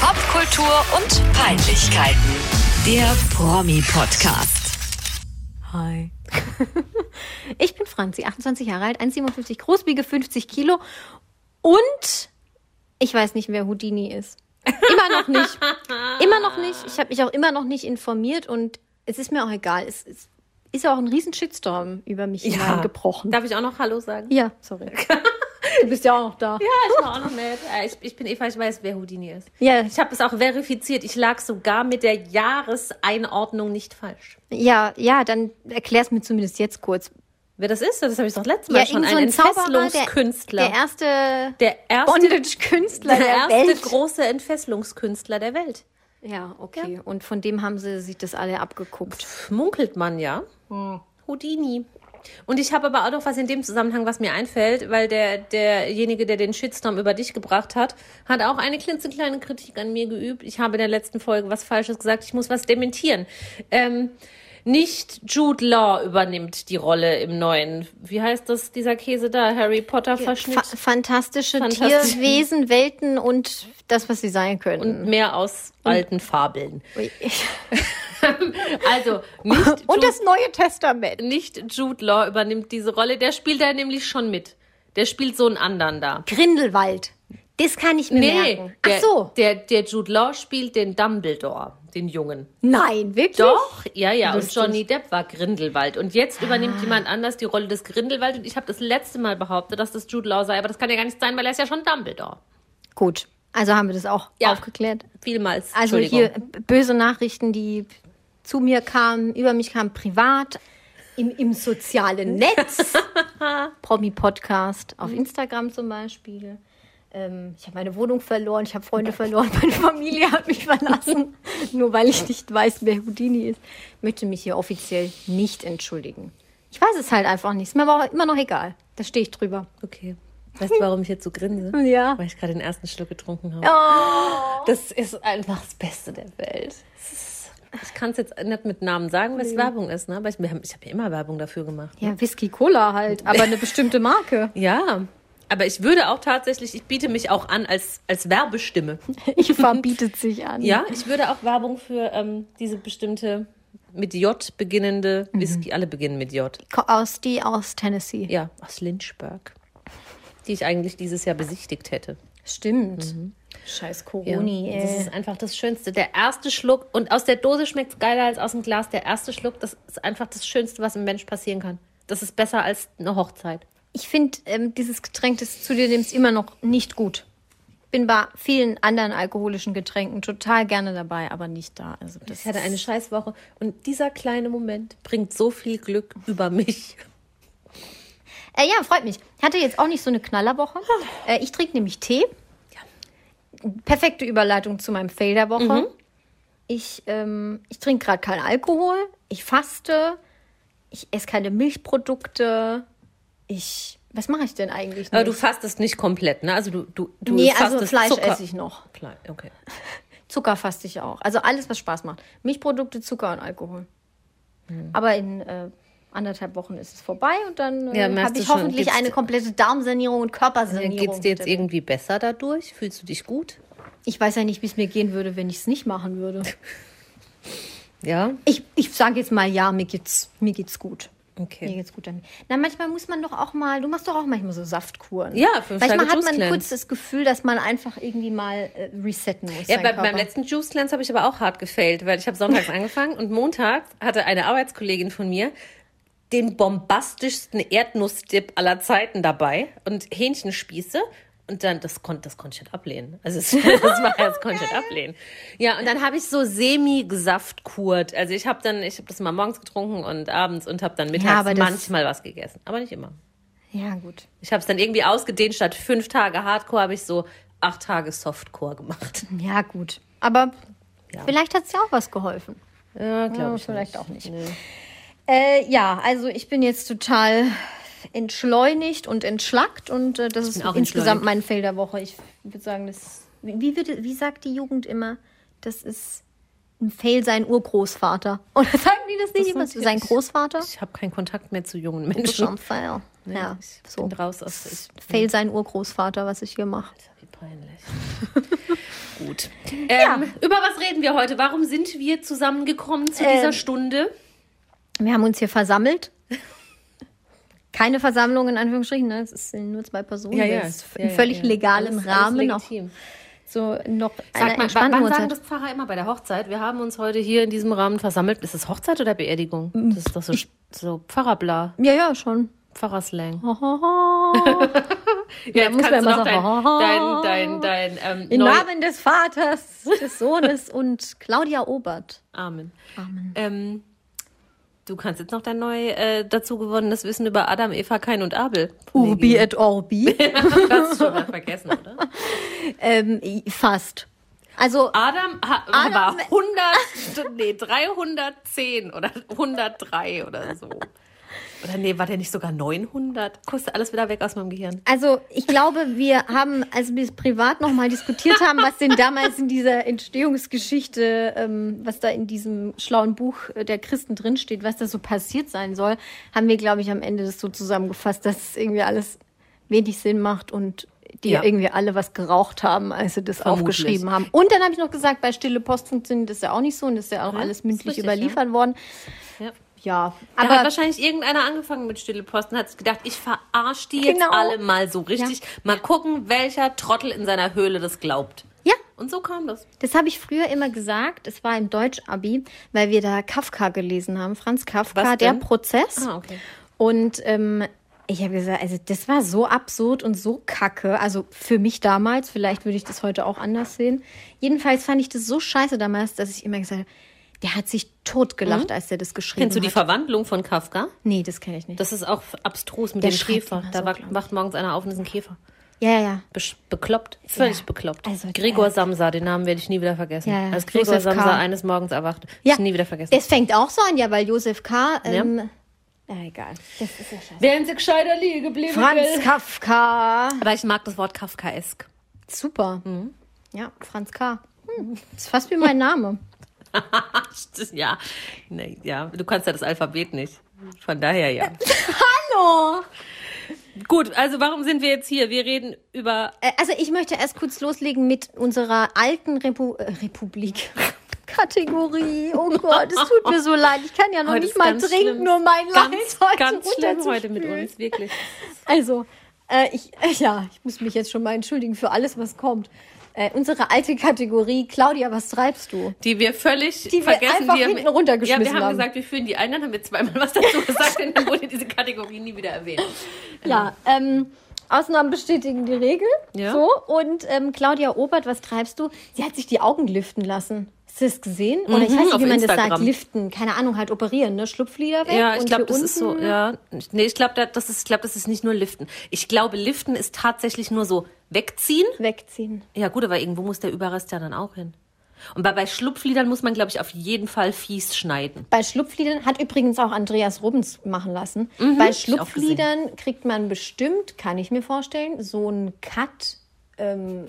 Popkultur und Peinlichkeiten. Der Promi-Podcast. Hi. ich bin Franzi, 28 Jahre alt, 1,57 groß, wiege 50 Kilo und ich weiß nicht, wer Houdini ist. Immer noch nicht. Immer noch nicht. Ich habe mich auch immer noch nicht informiert und es ist mir auch egal. Es, es ist ja auch ein riesen Shitstorm über mich hineingebrochen. Darf ich auch noch Hallo sagen? Ja, sorry. Du bist ja auch noch da. Ja, ich war auch noch nett. Äh, Ich, ich bin Eva, ich weiß, wer Houdini ist. Ja, Ich habe es auch verifiziert. Ich lag sogar mit der Jahreseinordnung nicht falsch. ja, ja, dann erklär's mir zumindest jetzt kurz. Wer das ist, das habe ich doch letztes Mal Ja, schon. so Ein Entfesselungskünstler. der erste Der erste, Bondage-Künstler der der, erste Welt. große Entfesselungskünstler der Welt. Ja, okay. Und von dem haben sie sich das alle abgeguckt. Munkelt man, ja. Houdini. Und ich habe aber auch noch was in dem Zusammenhang, was mir einfällt, weil der, derjenige, der den Shitstorm über dich gebracht hat, hat auch eine klitzekleine Kritik an mir geübt. Ich habe in der letzten Folge was Falsches gesagt. Ich muss was dementieren. Ähm, nicht Jude Law übernimmt die Rolle im neuen, wie heißt das, dieser Käse da, Harry Potter Verschnitt Fa fantastische Fantastisch. Tierwesen, Welten und das, was sie sein können. und mehr aus alten Fabeln. Also nicht und Jude- das Neue Testament. nicht Jude Law übernimmt diese Rolle, der spielt da nämlich schon mit. Der spielt so einen anderen da. Grindelwald. Das kann ich mir merken. Ach der, so. Der, der Jude Law spielt den Dumbledore, den Jungen. Nein, wirklich? Doch, ja, ja. Lustig. Und Johnny Depp war Grindelwald. Und jetzt übernimmt jemand anders die Rolle des Grindelwald. Und ich habe das letzte Mal behauptet, dass das Jude Law sei. Aber das kann ja gar nicht sein, weil er ist ja schon Dumbledore. Gut. Also haben wir das auch Ja. aufgeklärt. Vielmals. Also hier böse Nachrichten, die zu mir kamen, über mich kamen privat, im, im sozialen Netz, Promi-Podcast, auf Instagram zum Beispiel. Ähm, ich habe meine Wohnung verloren, ich habe Freunde verloren, meine Familie hat mich verlassen, nur weil ich nicht weiß, wer Houdini ist. Ich möchte mich hier offiziell nicht entschuldigen. Ich weiß es halt einfach nicht. Ist mir aber auch immer noch egal. Da stehe ich drüber. Okay. Weißt du, warum ich jetzt so grinse? Ja. Weil ich gerade den ersten Schluck getrunken habe. Oh. Das ist einfach das Beste der Welt. Ich kann es jetzt nicht mit Namen sagen, weil es Werbung ist, ne? aber ich, ich habe ja immer Werbung dafür gemacht. Ja, Whisky Cola halt, aber eine bestimmte Marke. Ja, aber ich würde auch tatsächlich, ich biete mich auch an als, als Werbestimme. Ich verbietet sich an. Ja, ich würde auch Werbung für ähm, diese bestimmte mit J beginnende Whisky, alle beginnen mit J. Aus die aus Tennessee. Ja, aus Lynchburg. Die ich eigentlich dieses Jahr besichtigt hätte. Stimmt. Scheiß Coroni, Das ey. ist einfach das Schönste. Der erste Schluck, und aus der Dose schmeckt es geiler als aus dem Glas. Der erste Schluck, das ist einfach das Schönste, was einem Mensch passieren kann. Das ist besser als eine Hochzeit. Ich finde ähm, dieses Getränk, das zu dir nimmst, immer noch nicht gut. Bin bei vielen anderen alkoholischen Getränken total gerne dabei, aber nicht da. Also das Ich hatte eine Scheißwoche und dieser kleine Moment bringt so viel Glück über mich. Äh, ja, freut mich. Ich hatte jetzt auch nicht so eine Knallerwoche. Äh, ich trinke nämlich Tee. Perfekte Überleitung zu meinem Fail der Woche. Ich, ähm, ich trinke gerade keinen Alkohol. Ich faste. Ich esse keine Milchprodukte. Ich. Was mache ich denn eigentlich? Aber nicht? du fastest nicht komplett, ne? Also du, du, du nee, also Fleisch Zucker. esse ich noch. Okay. Zucker faste ich auch. Also alles, was Spaß macht. Milchprodukte, Zucker und Alkohol. Hm. Aber in äh, anderthalb Wochen ist es vorbei und dann Ja, äh, merkst habe ich hoffentlich eine komplette Darmsanierung und Körpersanierung. Geht es dir jetzt irgendwie besser dadurch? Fühlst du dich gut? Ich weiß ja nicht, wie es mir gehen würde, wenn ich es nicht machen würde. Ja? Ich, ich sage jetzt mal, ja, mir geht's, mir geht's gut. Mir Okay. geht's gut damit. Na, manchmal muss man doch auch mal, du machst doch auch manchmal so Saftkuren. Ja, fünf Manchmal hat man kurz das Gefühl, dass man einfach irgendwie mal äh, resetten muss. Ja, bei, beim letzten Juice Cleanse habe ich aber auch hart gefailt, weil ich habe sonntags angefangen und montags hatte eine Arbeitskollegin von mir den bombastischsten Erdnussdip aller Zeiten dabei und Hähnchenspieße und dann das konnte das konnte ich nicht ablehnen. Also es, das war das konnte ich nicht ablehnen. Ja, und dann habe ich so semi gesaftkurt. Also ich habe dann ich habe das mal morgens getrunken und abends und habe dann mittags das- manchmal was gegessen, aber nicht immer. Ja, gut. Ich habe es dann irgendwie ausgedehnt statt fünf Tage Hardcore habe ich so acht Tage Softcore gemacht. Ja, gut. Aber vielleicht hat es ja auch was geholfen. Ja, glaube Ja, ich. vielleicht nicht. auch nicht. Nee. Äh, ja, also ich bin jetzt total entschleunigt und entschlackt und äh, das ist insgesamt mein Fail der Woche. Ich würde sagen, das wie, würde, wie sagt die Jugend immer, das ist ein Fail sein Urgroßvater. Oder sagen die das nicht immer? Sein Großvater? Ich habe keinen Kontakt mehr zu jungen Das ist schon ein Menschen. Fail. ja, ich so. bin raus aus. Ich, Fail sein Urgroßvater, was ich hier mache. wie peinlich. Gut. Ähm, Über was reden wir heute? Warum sind wir zusammengekommen zu dieser Ähm, Stunde? Wir haben uns hier versammelt. Keine Versammlung in Anführungsstrichen, ne? es sind nur zwei Personen. das ist ja, in ja, völlig ja. alles Rahmen. Auch so noch Sag mal, wann sagen das Pfarrer immer bei der Hochzeit? Wir haben uns heute hier in diesem Rahmen versammelt. Ist es Hochzeit oder Beerdigung? Mm. Das ist doch so, so Pfarrerbla, Ja, ja, schon. Pfarrerslang. Ja, jetzt muss man du immer noch dein, sagen. dein, dein, dein, ähm, Im Namen des Vaters, des Sohnes und Claudia Obert. Amen. Amen. Ähm, du kannst jetzt noch dein neu äh, dazu gewonnenes Wissen über Adam, Eva, Kain und Abel. Urbi et Orbi. Das schon mal vergessen, oder? ähm, fast. Also, Adam, ha, Adam- war 100, nee, 310 oder 103 oder so. Oder nee, war der nicht sogar 900? Kostet alles wieder weg aus meinem Gehirn. also ich glaube, wir haben, als wir es privat nochmal diskutiert haben, was denn damals in dieser Entstehungsgeschichte, ähm, was da in diesem schlauen Buch der Christen drinsteht, was da so passiert sein soll, haben wir, glaube ich, am Ende das so zusammengefasst, dass es irgendwie alles wenig Sinn macht und die Ja. irgendwie alle was geraucht haben, als sie das Vermutlich. aufgeschrieben haben. Und dann habe ich noch gesagt, bei Stille Post funktioniert das ja auch nicht so und das ist ja auch Ja, alles mündlich richtig, überliefert worden. Ja. Ja, Da hat aber wahrscheinlich irgendeiner angefangen mit Stille Posten, hat gedacht, ich verarsche die jetzt Genau. alle mal so richtig. Mal gucken, welcher Trottel in seiner Höhle das glaubt. ja, Und so kam das. Das habe ich früher immer gesagt. Es war im Deutsch-Abi, weil wir da Kafka gelesen haben. Franz Kafka, der? Prozess. Ah, okay. Und ähm, ich habe gesagt, also das war so absurd und so kacke. Also für mich damals, vielleicht würde ich das heute auch anders sehen. Jedenfalls fand ich das so scheiße damals, dass ich immer gesagt habe, der hat sich totgelacht, als der das geschrieben Mhm. Kennst du die hat. Verwandlung von Kafka? Nee, das kenne ich nicht. Das ist auch abstrus mit Der dem Käfer. Da so, wa- glaub ich. wacht morgens einer auf und ist ein Käfer. ja, ja, ja. Besch- Bekloppt. Völlig Ja. bekloppt. Also, Gregor der- Samsa, den Namen werde ich nie wieder vergessen. Ja, ja. Als Gregor Josef K. Samsa eines Morgens erwacht. Ja, Ich nie wieder vergessen. Es fängt auch so an, ja, weil Josef K. Ähm, ja. egal. Das ist ja scheiße. Wären sie gescheiter liegen geblieben. Franz gell? Kafka. Aber ich mag das Wort Kafkaesk. Super. Mhm. Ja, Franz K. Hm, das ist fast wie mein Name. Ja. Nee, ja, du kannst ja das Alphabet nicht. Von daher ja. Hallo! Gut, also warum sind wir jetzt hier? Wir reden über Äh, Also ich möchte erst kurz loslegen mit unserer alten Repu äh, Republik. Kategorie. Oh Gott, es tut mir so leid. Ich kann ja noch Heute nicht mal ganz trinken, schlimm. nur mein ganz, Leid heute ganz schlimm heute mit uns, wirklich. Also, äh, ich, äh, ja, ich muss mich jetzt schon mal entschuldigen für alles, was kommt. Äh, unsere alte Kategorie, Claudia, was treibst du? Die wir völlig Die wir vergessen. einfach die haben- hinten runtergeschmissen Ja, wir haben, haben. gesagt, wir führen die ein, dann haben wir zweimal was dazu gesagt und dann wurde diese Kategorie nie wieder erwähnt. Ja, ähm, Ausnahmen bestätigen die Regel. Ja. So, und ähm, Claudia Obert, was treibst du? Sie hat sich die Augen liften lassen. Hast du das gesehen? Oder ich Mhm, weiß nicht, wie man das sagt. Instagram. Liften. Keine Ahnung, halt operieren, ne? Schlupflider weg. Ja, ich glaube, das ist so, unten ja. Nee, ich glaube, das ist, ich glaube, das ist nicht nur Liften. Ich glaube, Liften ist tatsächlich nur so wegziehen. Wegziehen. Ja, gut, aber irgendwo muss der Überrest ja dann auch hin. Und bei, bei Schlupfliedern muss man, glaube ich, auf jeden Fall fies schneiden. Bei Schlupfliedern hat übrigens auch Andreas Rubens machen lassen. Mhm, Bei ich Schlupfliedern kriegt man bestimmt, kann ich mir vorstellen, so einen Cut ähm,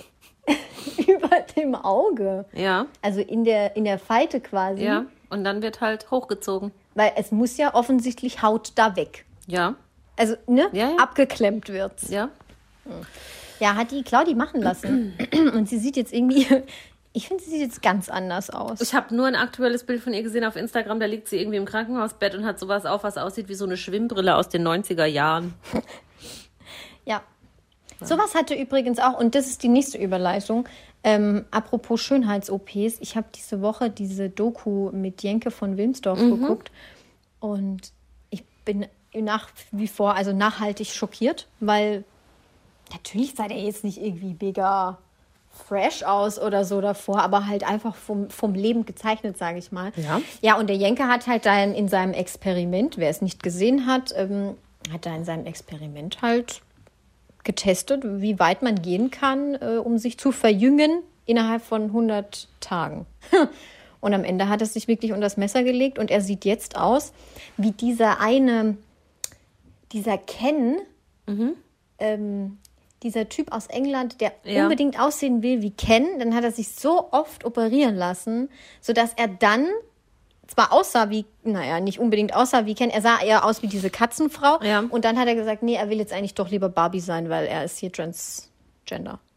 über dem Auge. Ja, Also in der, in der Falte quasi. ja. Und dann wird halt hochgezogen. Weil es muss ja offensichtlich Haut da weg. Ja, Also, ne? Ja, ja. Abgeklemmt wird's. ja. Ja, hat die Claudi machen lassen. Und sie sieht jetzt irgendwie, ich finde, sie sieht jetzt ganz anders aus. Ich habe nur ein aktuelles Bild von ihr gesehen auf Instagram. Da liegt sie irgendwie im Krankenhausbett und hat sowas auf, was aussieht wie so eine Schwimmbrille aus den 90er Jahren. Ja. Sowas hatte übrigens auch, und das ist die nächste Überleitung, ähm, apropos Schönheits-OPs. Ich habe diese Woche diese Doku mit Jenke von Wilmsdorf geguckt und ich bin nach wie vor, also nachhaltig schockiert, weil natürlich sah der jetzt nicht irgendwie mega fresh aus oder so davor, aber halt einfach vom, vom Leben gezeichnet, sage ich mal. Ja. Ja, und der Jenke hat halt dann in seinem Experiment, wer es nicht gesehen hat, ähm, hat da in seinem Experiment halt getestet, wie weit man gehen kann, äh, um sich zu verjüngen innerhalb von 100 Tagen. Und am Ende hat er sich wirklich unter das Messer gelegt und er sieht jetzt aus wie dieser eine, dieser Ken, ähm, dieser Typ aus England, der Ja. unbedingt aussehen will wie Ken. Dann hat er sich so oft operieren lassen, sodass er dann zwar aussah wie, naja, nicht unbedingt aussah wie Ken, er sah eher aus wie diese Katzenfrau. Ja. Und dann hat er gesagt, nee, er will jetzt eigentlich doch lieber Barbie sein, weil er ist hier Transgender.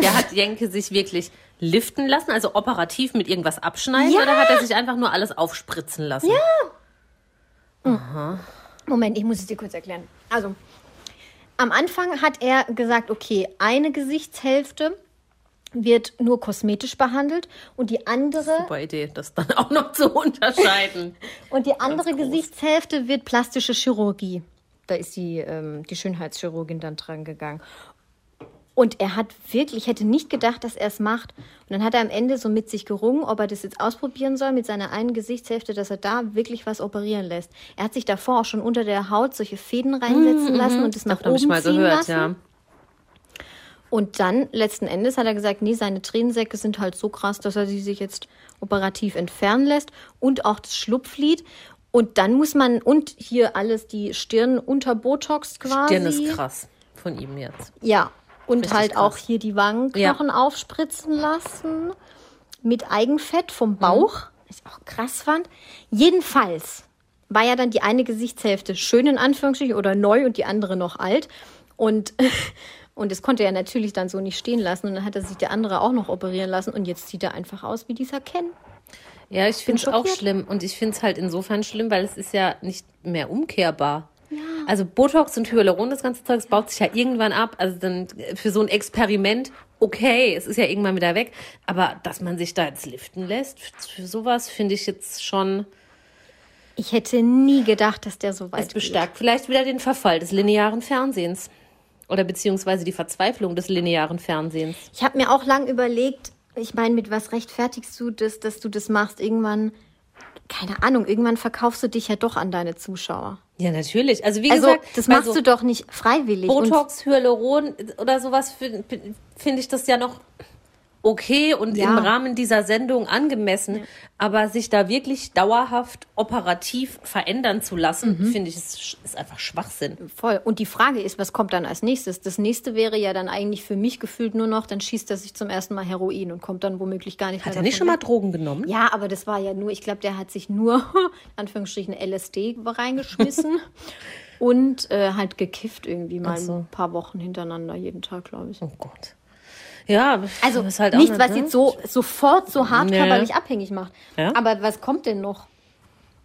Ja, hat Jenke sich wirklich liften lassen, also operativ mit irgendwas abschneiden, Ja. oder hat er sich einfach nur alles aufspritzen lassen? Moment, ich muss es dir kurz erklären. Also, am Anfang hat er gesagt, okay, eine Gesichtshälfte wird nur kosmetisch behandelt und die andere Super Idee, das dann auch noch zu unterscheiden. und die andere. Gesichtshälfte wird plastische Chirurgie. Da ist die, ähm, die Schönheitschirurgin dann dran gegangen. Und er hat wirklich, hätte nicht gedacht, dass er es macht. Und dann hat er am Ende so mit sich gerungen, ob er das jetzt ausprobieren soll mit seiner einen Gesichtshälfte, dass er da wirklich was operieren lässt. Er hat sich davor auch schon unter der Haut solche Fäden reinsetzen lassen und das nach oben ich mal ziehen gehört, lassen. ja. Und dann, letzten Endes, hat er gesagt, nee, seine Tränensäcke sind halt so krass, dass er sie sich jetzt operativ entfernen lässt. Und auch das Schlupflid. Und dann muss man, und hier alles, die Stirn unter Botox quasi. Stirn ist krass von ihm jetzt. Ja. Und Richtig halt krass. auch hier die Wangenknochen aufspritzen lassen. Mit Eigenfett vom Bauch. Was ich auch krass fand. Jedenfalls war ja dann die eine Gesichtshälfte schön in Anführungsstrichen oder neu und die andere noch alt. Und, und das konnte er natürlich dann so nicht stehen lassen. Und dann hat er sich der andere auch noch operieren lassen. Und jetzt sieht er einfach aus wie dieser Ken. Ja, ich finde es auch schlimm. Und ich finde es halt insofern schlimm, weil es ist ja nicht mehr umkehrbar. Also Botox und Hyaluron, das ganze Zeug, das baut sich ja irgendwann ab. Also dann für so ein Experiment, okay, es ist ja irgendwann wieder weg. Aber dass man sich da jetzt liften lässt, für sowas finde ich jetzt schon, Ich hätte nie gedacht, dass der so weit es geht. bestärkt vielleicht wieder den Verfall des linearen Fernsehens. Oder beziehungsweise die Verzweiflung des linearen Fernsehens. Ich habe mir auch lang überlegt, ich meine, mit was rechtfertigst du das, dass du das machst? Irgendwann, keine Ahnung, irgendwann verkaufst du dich ja doch an deine Zuschauer. Ja, natürlich. Also wie Also, gesagt, das machst also, du doch nicht freiwillig. Botox, Hyaluron oder sowas finde find ich das ja noch okay und Ja. im Rahmen dieser Sendung angemessen. Aber sich da wirklich dauerhaft operativ verändern zu lassen, Mhm. finde ich, ist, ist einfach Schwachsinn. voll. Und die Frage ist, was kommt dann als nächstes? Das nächste wäre ja dann eigentlich für mich gefühlt nur noch, dann schießt er sich zum ersten Mal Heroin und kommt dann womöglich gar nicht Hat er nicht schon mal Drogen genommen? Ja, aber das war ja nur, ich glaube, der hat sich nur, Anführungsstrichen, LSD reingeschmissen und äh, halt gekifft irgendwie mal so. ein paar Wochen hintereinander, jeden Tag, glaube ich. Oh Gott. Ja, Also halt nichts, nicht, was ne? jetzt so sofort so hart Nee. körperlich abhängig macht. Ja. Aber was kommt denn noch?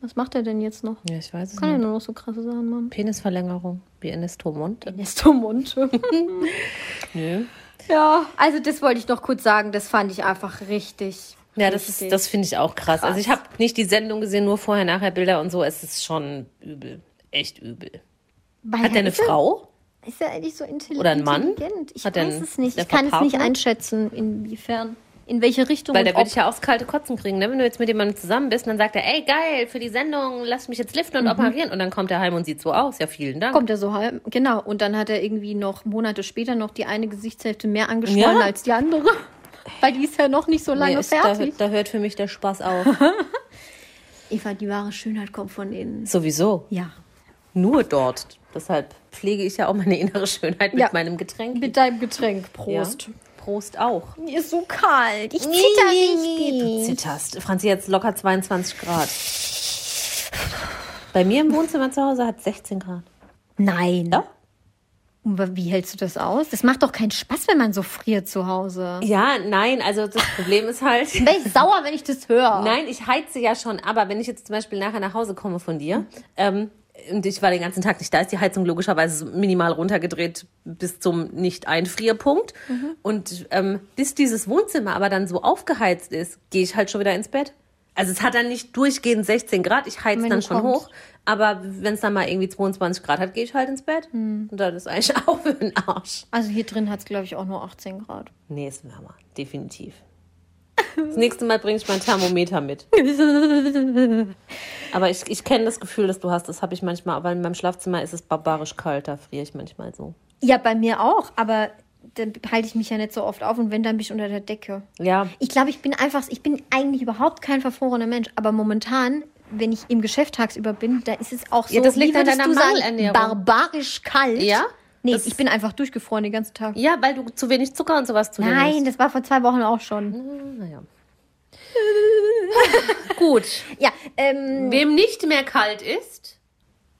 Was macht er denn jetzt noch? Ja, ich weiß es Kann er nicht. nur noch so krasse Sachen machen? Penisverlängerung, wie Ernesto Monte. Ernesto Monte. Nö. ja, also das wollte ich noch kurz sagen. Das fand ich einfach richtig. Ja, das, ist, das finde ich auch krass. Also ich habe nicht die Sendung gesehen, nur vorher, nachher Bilder und so. Es ist schon übel. Echt übel. Weil Hat der eine er- Frau? Ist er eigentlich so intelligent? Oder ein Mann? Ich Hat der weiß es nicht. der Ich kann es nicht einschätzen, inwiefern, in welche Richtung. Weil da würde ich ja aufs kalte Kotzen kriegen, ne? Wenn du jetzt mit jemandem zusammen bist, dann sagt er, ey, geil, für die Sendung, lass mich jetzt liften und operieren. Und dann kommt er heim und sieht so aus. Ja, vielen Dank. Kommt er so halb, genau. Und dann hat er irgendwie noch Monate später noch die eine Gesichtshälfte mehr angeschwollen Ja. als die andere. Weil die ist ja noch nicht so lange Nee, ist, da, fertig. da hört für mich der Spaß auf. Eva, die wahre Schönheit kommt von innen. Sowieso. Ja. Nur dort. Deshalb pflege ich ja auch meine innere Schönheit mit Ja. meinem Getränk. Mit deinem Getränk. Ja. Prost. Prost auch. Mir ist so kalt. Ich zitter Du richtig. zitterst. Franzi, jetzt locker 22 Grad. Bei mir im Wohnzimmer zu Hause hat 16 Grad. Nein. Ja? Wie hältst du das aus? Das macht doch keinen Spaß, wenn man so friert zu Hause. Ja, nein, also das Problem ist halt. Bin ich sauer, wenn ich das höre. Nein, ich heize ja schon, aber wenn ich jetzt zum Beispiel nachher nach Hause komme von dir, ähm, und ich war den ganzen Tag nicht da, ist die Heizung logischerweise minimal runtergedreht bis zum Nicht-Einfrierpunkt. Und ähm, bis dieses Wohnzimmer aber dann so aufgeheizt ist, gehe ich halt schon wieder ins Bett. Also es hat dann nicht durchgehend 16 Grad, ich heiz dann schon kommst. hoch. Aber wenn es dann mal irgendwie 22 Grad hat, gehe ich halt ins Bett. Und das ist eigentlich auch für den Arsch. Also hier drin hat es, glaube ich, auch nur 18 Grad. Nee, ist wärmer, definitiv. Das nächste Mal bringe ich mein Thermometer mit. Aber ich, ich kenne das Gefühl, das du hast. Das habe ich manchmal, weil in meinem Schlafzimmer ist es barbarisch kalt. Da friere ich manchmal so. Ja, bei mir auch, aber dann halte ich mich ja nicht so oft auf und wenn, dann bin ich unter der Decke. Ja, Ich glaube, ich bin einfach, ich bin eigentlich überhaupt kein verfrorener Mensch, aber momentan, wenn ich im Geschäft tagsüber bin, da ist es auch so, Ja, das liegt wie an deiner du sagen, barbarisch kalt. Ja? Nee, Das- ich bin einfach durchgefroren den ganzen Tag. ja, weil du zu wenig Zucker und sowas zu dir Nein, nimmst. das war vor zwei Wochen auch schon. Naja. Gut. Ja, ähm, Wem nicht mehr kalt ist,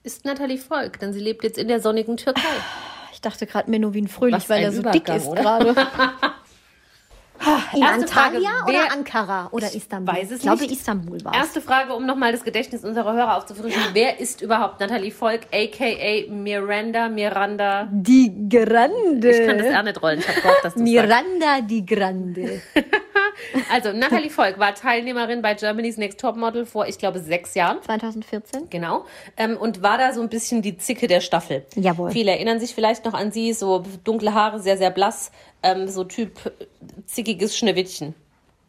ist Nathalie Volk, denn sie lebt jetzt in der sonnigen Türkei. ich dachte gerade Menowin Fröhlich, Was weil ein er so Übergang, dick ist gerade. In Erste Frage, Antalya wer- oder Ankara oder Istanbul? weiß es ich glaube, nicht. Istanbul war es. Erste Frage, um nochmal das Gedächtnis unserer Hörer aufzufrischen. Wer ist überhaupt Natalie Volk, a.k.a. Miranda, Miranda? Die Grande. Ich kann das R nicht rollen, ich habe gehofft, dass. Miranda die Grande. Also, Natalie Volk war Teilnehmerin bei Germany's Next Topmodel vor, ich glaube, sechs Jahren. 2014. Genau. Ähm, und war da so ein bisschen die Zicke der Staffel. Jawohl. Viele erinnern sich vielleicht noch an sie, so dunkle Haare, sehr, sehr blass, ähm, so Typ äh, zickiges Schneewittchen,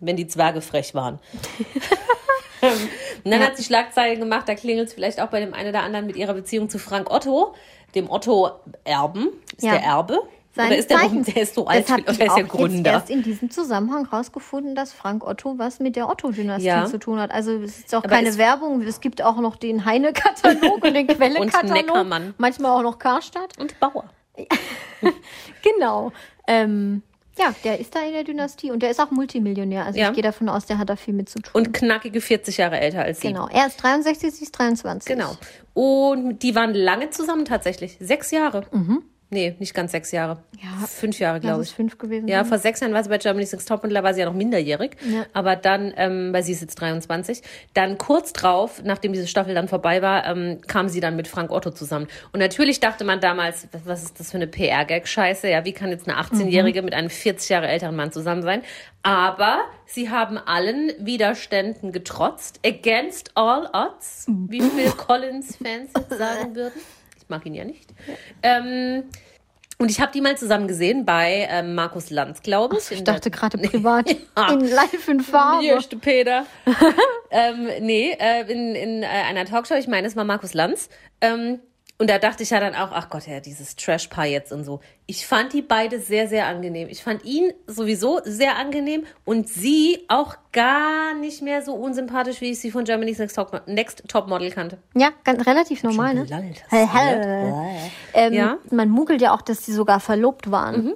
wenn die Zwerge frech waren. ähm, und dann hat sie Schlagzeilen gemacht, da klingelt es vielleicht auch bei dem einen oder anderen mit ihrer Beziehung zu Frank Otto, dem Otto-Erben. Ist Ja. der Erbe? Seines oder ist der, Zeichens. der ist so alt, das oder ist der jetzt Gründer? erst in diesem Zusammenhang rausgefunden, dass Frank Otto was mit der Otto-Dynastie Ja. zu tun hat. Also es ist auch Aber keine Werbung. Es gibt auch noch den Heine-Katalog und den Quelle-Katalog. Manchmal auch noch Karstadt. Und Bauer. Genau. Ähm, ja, der ist da in der Dynastie und der ist auch Multimillionär. Also Ja. ich gehe davon aus, der hat da viel mit zu tun. Und knackige 40 Jahre älter als sie. genau. Er ist 63, sie ist 23. Genau. Und die waren lange zusammen tatsächlich. Sechs Jahre. Nee, nicht ganz sechs Jahre. Ja. Fünf Jahre, glaube ich. fünf gewesen Ja, sein. vor sechs Jahren war sie bei Germany's Next Topmodel, da war sie ja noch minderjährig. Ja. Aber dann, ähm, weil sie ist jetzt 23, dann kurz drauf, nachdem diese Staffel dann vorbei war, ähm, kam sie dann mit Frank Otto zusammen. Und natürlich dachte man damals, was- was ist das für eine PR-Gag-Scheiße? Ja, wie kann jetzt eine 18-Jährige Mhm. mit einem 40 Jahre älteren Mann zusammen sein? Aber sie haben allen Widerständen getrotzt. Against all odds, wie Phil Collins-Fans sagen würden. Ich mag ihn ja nicht. Ähm, und ich habe die mal zusammen gesehen bei ähm, Markus Lanz, glaube ich. Ich in dachte gerade privat. Ja. In live in Farbe. Hier, Peter. ähm, nee, äh, in, in äh, einer Talkshow, ich meine, es war Markus Lanz. Ähm, und da dachte ich ja dann auch, ach Gott, ja, dieses Trash-Paar jetzt und so. Ich fand die beide sehr, sehr angenehm. Ich fand ihn sowieso sehr angenehm und sie auch gar nicht mehr so unsympathisch, wie ich sie von Germany's Next, Top Next Topmodel kannte. Ja, ganz, relativ normal, ne? Hell, hell. Ähm, Ja. Man munkelt ja auch, dass sie sogar verlobt waren.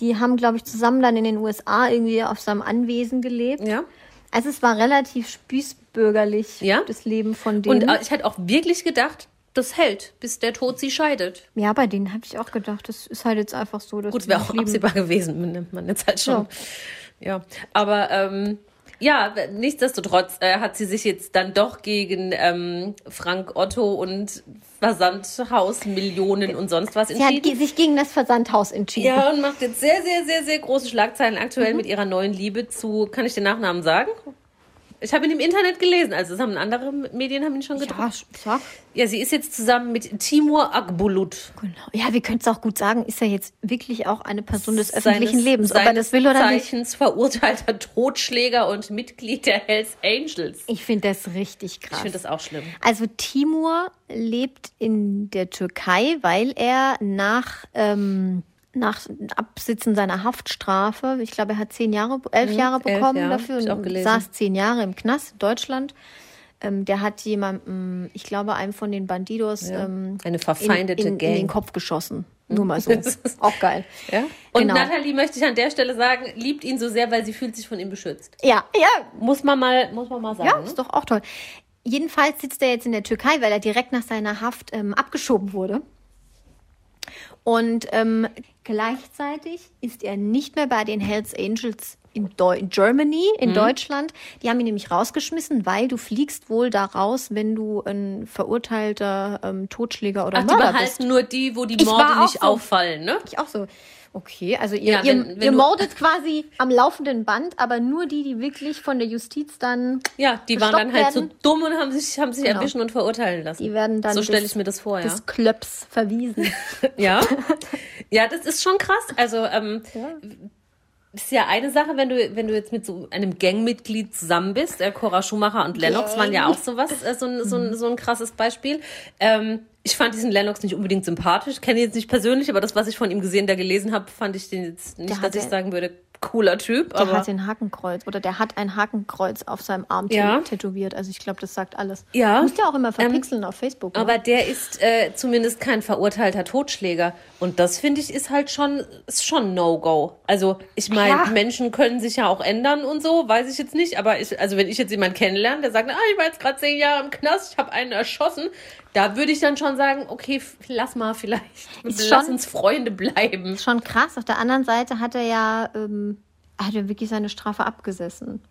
Die haben, glaube ich, zusammen dann in den USA irgendwie auf seinem Anwesen gelebt. Ja. Also es war relativ spießbürgerlich, Ja. das Leben von Und denen. äh, ich hätte auch wirklich gedacht, das hält, bis der Tod sie scheidet. ja, bei denen habe ich auch gedacht, das ist halt jetzt einfach so, dass Gut, wäre auch lieben. absehbar gewesen, nimmt man jetzt halt schon. Ja, aber ähm, ja, nichtsdestotrotz äh, hat sie sich jetzt dann doch gegen ähm, Frank Otto und Versandhaus, Millionen und sonst was Sie hat entschieden. sich gegen das Versandhaus entschieden. Ja, und macht jetzt sehr, sehr, sehr, sehr große Schlagzeilen aktuell mit ihrer neuen Liebe zu, kann ich den Nachnamen sagen? Ich habe ihn im Internet gelesen, also es haben andere Medien haben ihn schon gedruckt. Ja. Ja, sie ist jetzt zusammen mit Timur Akbulut. Genau. Ja, wir können es auch gut sagen, ist er jetzt wirklich auch eine Person des öffentlichen seines- Lebens, ob er das will oder nicht. Zeichens verurteilter Totschläger und Mitglied der Hells Angels. Ich finde das richtig krass. Ich finde das auch schlimm. Also Timur lebt in der Türkei, weil er nach, ähm, nach Absitzen seiner Haftstrafe, ich glaube, er hat zehn Jahre, elf Jahre elf, bekommen ja, dafür hab ich auch und saß zehn Jahre im Knast in Deutschland. Ähm, der hat jemandem, ich glaube, einem von den Bandidos ähm, Eine verfeindete in, in, in den Kopf geschossen. Nur mal so. Auch geil. Ja? Und Genau. Nathalie möchte ich an der Stelle sagen, liebt ihn so sehr, weil sie fühlt sich von ihm beschützt. Ja, ja, Muss man mal, muss man mal sagen. Ja, ne? ist doch auch toll. Jedenfalls sitzt er jetzt in der Türkei, weil er direkt nach seiner Haft ähm, abgeschoben wurde. Und ähm, gleichzeitig ist er nicht mehr bei den Hells Angels in, Deu Germany, in Mhm. Deutschland. Die haben ihn nämlich rausgeschmissen, weil du fliegst wohl da raus, wenn du ein verurteilter ähm, Totschläger oder Ach, die Mörder bist. behalten nur die, wo die Morde nicht so. auffallen, ne? Ich auch so. Okay, also ihr, Ja, ihr, wenn- wenn ihr mordet quasi am laufenden Band, aber nur die, die wirklich von der Justiz dann Ja, die waren dann halt so werden. dumm und haben sich, haben sich Genau. erwischen und verurteilen lassen. Die werden dann so stelle ich mir das vor, ja. des Klöps verwiesen. Ja. ja, das ist schon krass. Also, ähm, ist ja eine Sache, wenn du, wenn du jetzt mit so einem Gangmitglied zusammen bist. Äh, Cora Schumacher und Lennox waren ja auch sowas, äh, so, ein, so, ein, so ein krasses Beispiel. Ähm, ich fand diesen Lennox nicht unbedingt sympathisch. Kenne ihn jetzt nicht persönlich, aber das, was ich von ihm gesehen, da gelesen habe, fand ich den jetzt nicht, Der dass ich sagen würde, cooler Typ. Der aber hat den Hakenkreuz oder der hat ein Hakenkreuz auf seinem Arm Ja. tätowiert. Also ich glaube, das sagt alles. Ja. Muss ja auch immer verpixeln auf Facebook. Ne? Aber der ist äh, zumindest kein verurteilter Totschläger. Und das finde ich ist halt schon, ist schon No-Go. Also, ich meine. Menschen können sich ja auch ändern und so, weiß ich jetzt nicht. Aber ich, also wenn ich jetzt jemanden kennenlerne, der sagt, ah, ich war jetzt gerade zehn Jahre im Knast, ich habe einen erschossen, da würde ich dann schon sagen, okay, lass mal vielleicht. Ist lass schon- uns Freunde bleiben. Schon krass. Auf der anderen Seite hat er ja, ähm, hat er wirklich seine Strafe abgesessen.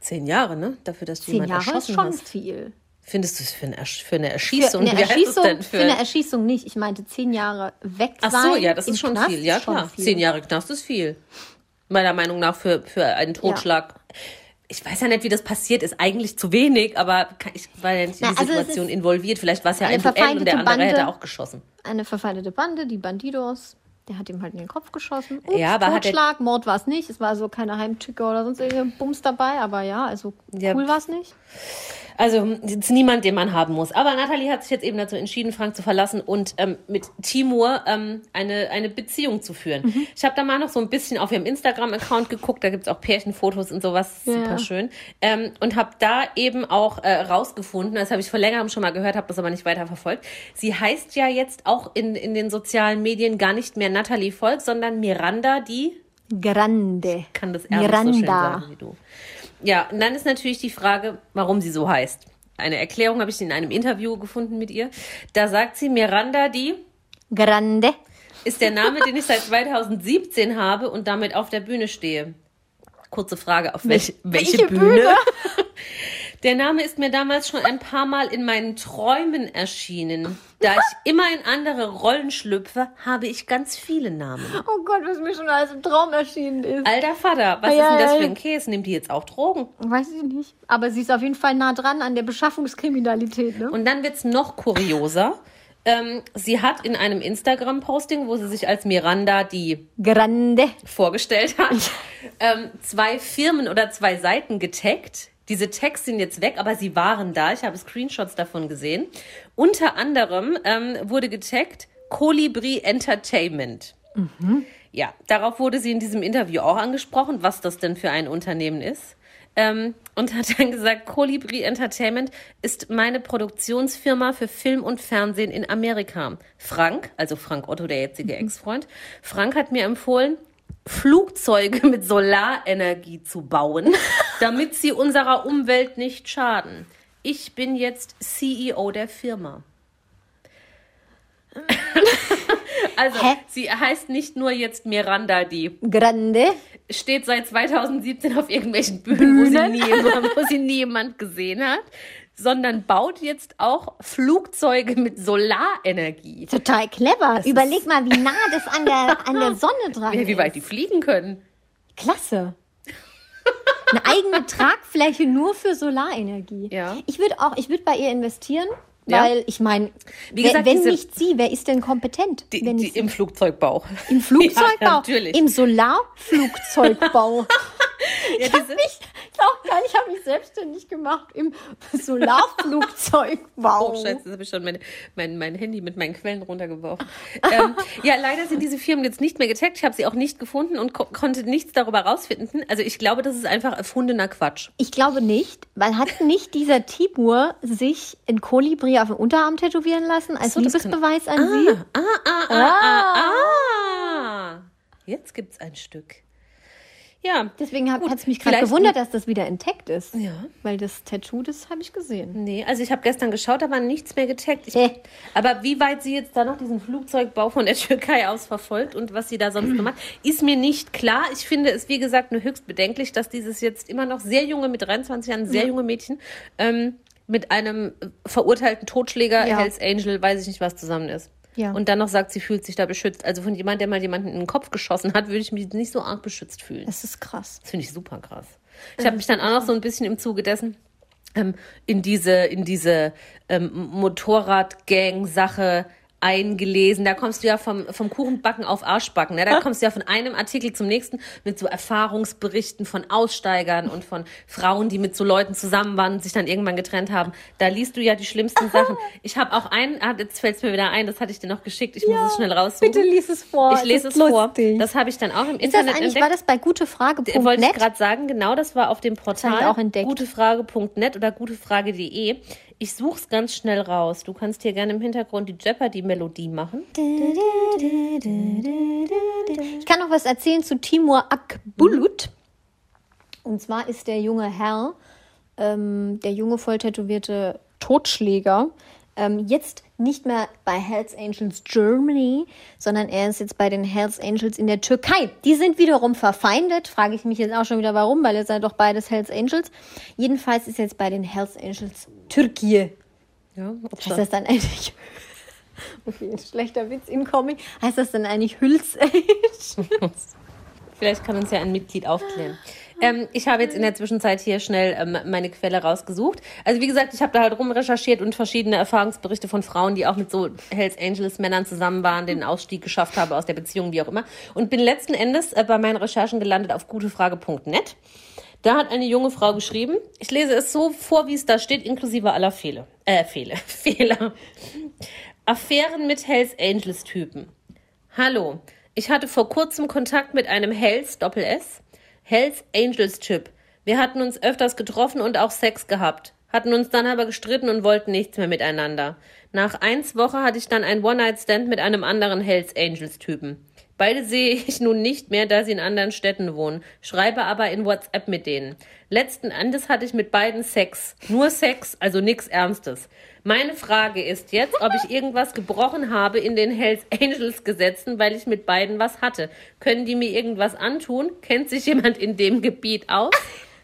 Zehn Jahre, ne? Dafür, dass du Zehn jemanden Jahre ist erschossen schon hast. viel. Findest du es für eine, Ersch- für eine Für Erschießung? Erschießung, denn für eine Erschießung nicht. Ich meinte zehn Jahre weg Ach sein. so, ja, das ist schon Knast viel. Ja, ist schon klar. viel. Zehn Jahre Knast ist viel. Meiner Meinung nach für, für einen Totschlag. Ich weiß ja nicht, wie das passiert ist. Eigentlich zu wenig, aber ich war ja nicht in Na, die also es Situation involviert. Vielleicht war es ja eine ein Duell und der andere hätte Bande. auch geschossen. Eine verfeindete Bande, die Bandidos. Der hat ihm halt in den Kopf geschossen. Ups, Ja, aber hat er- Totschlag, Mord war es nicht. Es war so keine Heimtücke oder sonst irgendein Bums dabei. Aber ja, also Ja. cool war es nicht. Also jetzt niemand, den man haben muss. Aber Nathalie hat sich jetzt eben dazu entschieden, Frank zu verlassen und ähm, mit Timur ähm, eine, eine Beziehung zu führen. Mhm. Ich habe da mal noch so ein bisschen auf ihrem Instagram-Account geguckt. Da gibt's auch Pärchenfotos und sowas. Ja. Super schön. Ähm, und habe da eben auch äh, rausgefunden, das habe ich vor längerem schon mal gehört, habe das aber nicht weiter verfolgt. Sie heißt ja jetzt auch in, in den sozialen Medien gar nicht mehr Nathalie Volk, sondern Miranda, die Grande. kann das nicht so schön Miranda. sagen wie du. Ja, und dann ist natürlich die Frage, warum sie so heißt. Eine Erklärung habe ich in einem Interview gefunden mit ihr. Da sagt sie, Miranda, die Grande. ist der Name, den ich seit 2017 habe und damit auf der Bühne stehe. Kurze Frage, auf welche, welche, welche Bühne? Bühne? Der Name ist mir damals schon ein paar Mal in meinen Träumen erschienen. Da ich immer in andere Rollen schlüpfe, habe ich ganz viele Namen. Oh Gott, was mir schon alles im Traum erschienen ist. Alter Vater, was Ja, ist denn das für ein Käse? Nimmt die jetzt auch Drogen? Weiß ich nicht. Aber sie ist auf jeden Fall nah dran an der Beschaffungskriminalität, ne? Und dann wird's noch kurioser. Ähm, sie hat in einem Instagram-Posting, wo sie sich als Miranda die Grande. vorgestellt hat, ähm, zwei Firmen oder zwei Seiten getaggt. Diese Tags sind jetzt weg, aber sie waren da. Ich habe Screenshots davon gesehen. Unter anderem ähm, wurde getaggt Colibri Entertainment. Ja, darauf wurde sie in diesem Interview auch angesprochen, was das denn für ein Unternehmen ist. Ähm, und hat dann gesagt, Colibri Entertainment ist meine Produktionsfirma für Film und Fernsehen in Amerika. Frank, also Frank Otto, der jetzige Ex-Freund, Frank hat mir empfohlen, Flugzeuge mit Solarenergie zu bauen, damit sie unserer Umwelt nicht schaden. Ich bin jetzt CEO der Firma. Also, Hä? sie heißt nicht nur jetzt Miranda, die Grande. steht seit 2017 auf irgendwelchen Bühnen, Wo, sie Bühnen? nie wo sie nie jemand gesehen hat, sondern baut jetzt auch Flugzeuge mit Solarenergie. Total clever. Überleg mal, wie nah das an der, an der Sonne dran Wie ist. weit die fliegen können. Klasse. Eine eigene Tragfläche nur für Solarenergie. Ja. Ich würde auch, ich würde bei ihr investieren, Ja. weil ich meine, Wie wenn, diese- nicht sie, wer ist denn kompetent? Die, die im Flugzeugbau. Im Flugzeugbau, Ja, natürlich. im Solarflugzeugbau. Ja, Ich habe mich, auch geil, ich habe mich selbstständig gemacht im Solarflugzeugbau. Oh, scheiße, jetzt habe ich schon meine, mein, mein Handy mit meinen Quellen runtergeworfen. ähm, ja, leider sind diese Firmen jetzt nicht mehr getaggt. Ich habe sie auch nicht gefunden und ko konnte nichts darüber rausfinden. Also ich glaube, das ist einfach erfundener Quatsch. Ich glaube nicht, weil hat nicht dieser Timur sich ein Kolibri auf dem Unterarm tätowieren lassen als So, das kann- Liebesbeweis an sie? Ah, ah, ah, ah, ah. Jetzt gibt's ein Stück. Ja, Deswegen hat es mich gerade gewundert, dass das wieder intakt ist. Ja. Weil das Tattoo, das habe ich gesehen. nee, also ich habe gestern geschaut, da war nichts mehr getaggt. Ich, aber wie weit sie jetzt da noch diesen Flugzeugbau von der Türkei aus verfolgt und was sie da sonst gemacht, ist mir nicht klar. Ich finde es, wie gesagt, nur höchst bedenklich, dass dieses jetzt immer noch sehr junge, mit 23 Jahren, sehr junge Mädchen, ähm, mit einem verurteilten Totschläger, Ja. Hells Angel, weiß ich nicht, was zusammen ist. Ja. Und dann noch sagt, sie fühlt sich da beschützt. Also von jemand, der mal jemanden in den Kopf geschossen hat, würde ich mich nicht so arg beschützt fühlen. Das ist krass. Das finde ich super krass. Ich habe mich dann auch noch so ein bisschen im Zuge dessen ähm, in diese, in diese ähm, Motorrad-Gang-Sache eingelesen. Da kommst du ja vom, vom Kuchenbacken auf Arschbacken. Ne? Da kommst du ja von einem Artikel zum nächsten mit so Erfahrungsberichten von Aussteigern und von Frauen, die mit so Leuten zusammen waren und sich dann irgendwann getrennt haben. Da liest du ja die schlimmsten Sachen. Ich habe auch einen, ah, jetzt fällt es mir wieder ein, das hatte ich dir noch geschickt. Ich muss es schnell raussuchen. Bitte lies es vor. Ich lese Das es ist vor. lustig. Das habe ich dann auch im ist das Internet eigentlich, entdeckt. war das bei Wollte ich gutefrage.net? gerade sagen, genau, das war auf dem Portal auch entdeckt. gutefrage.net oder gutefrage.de. Ich suche es ganz schnell raus. Du kannst hier gerne im Hintergrund die Jeopardy-Melodie machen. Ich kann noch was erzählen zu Timur Akbulut. Und zwar ist der junge Herr, ähm, der junge voll tätowierte Totschläger, ähm, jetzt nicht mehr bei Hells Angels Germany, sondern er ist jetzt bei den Hells Angels in der Türkei. Die sind wiederum verfeindet. Frage ich mich jetzt auch schon wieder warum, weil es sind doch beides Hells Angels. Jedenfalls ist jetzt bei den Hells Angels Türkei. Ja, Heißt da- das dann eigentlich. Okay, ein schlechter Witz incoming. Heißt das dann eigentlich Hülls Vielleicht kann uns ja ein Mitglied aufklären. Ähm, ich habe jetzt in der Zwischenzeit hier schnell ähm, meine Quelle rausgesucht. Also wie gesagt, ich habe da halt rumrecherchiert und verschiedene Erfahrungsberichte von Frauen, die auch mit so Hells Angels Männern zusammen waren, den Ausstieg geschafft haben aus der Beziehung, wie auch immer. Und bin letzten Endes äh, bei meinen Recherchen gelandet auf gutefrage.net. Da hat eine junge Frau geschrieben, ich lese es so vor, wie es da steht, inklusive aller Fehler. Äh, Fehler. Fehler. Affären mit Hells Angels Typen. Hallo, ich hatte vor kurzem Kontakt mit einem Hells Doppel S Hells Angels Typ. Wir hatten uns öfters getroffen und auch Sex gehabt, hatten uns dann aber gestritten und wollten nichts mehr miteinander. Nach eins Woche hatte ich dann ein One-Night-Stand mit einem anderen Hells Angels Typen. Beide sehe ich nun nicht mehr, da sie in anderen Städten wohnen, schreibe aber in WhatsApp mit denen. Letzten Endes hatte ich mit beiden Sex. Nur Sex, also nix Ernstes. Meine Frage ist jetzt, ob ich irgendwas gebrochen habe in den Hells Angels Gesetzen, weil ich mit beiden was hatte. Können die mir irgendwas antun? Kennt sich jemand in dem Gebiet aus?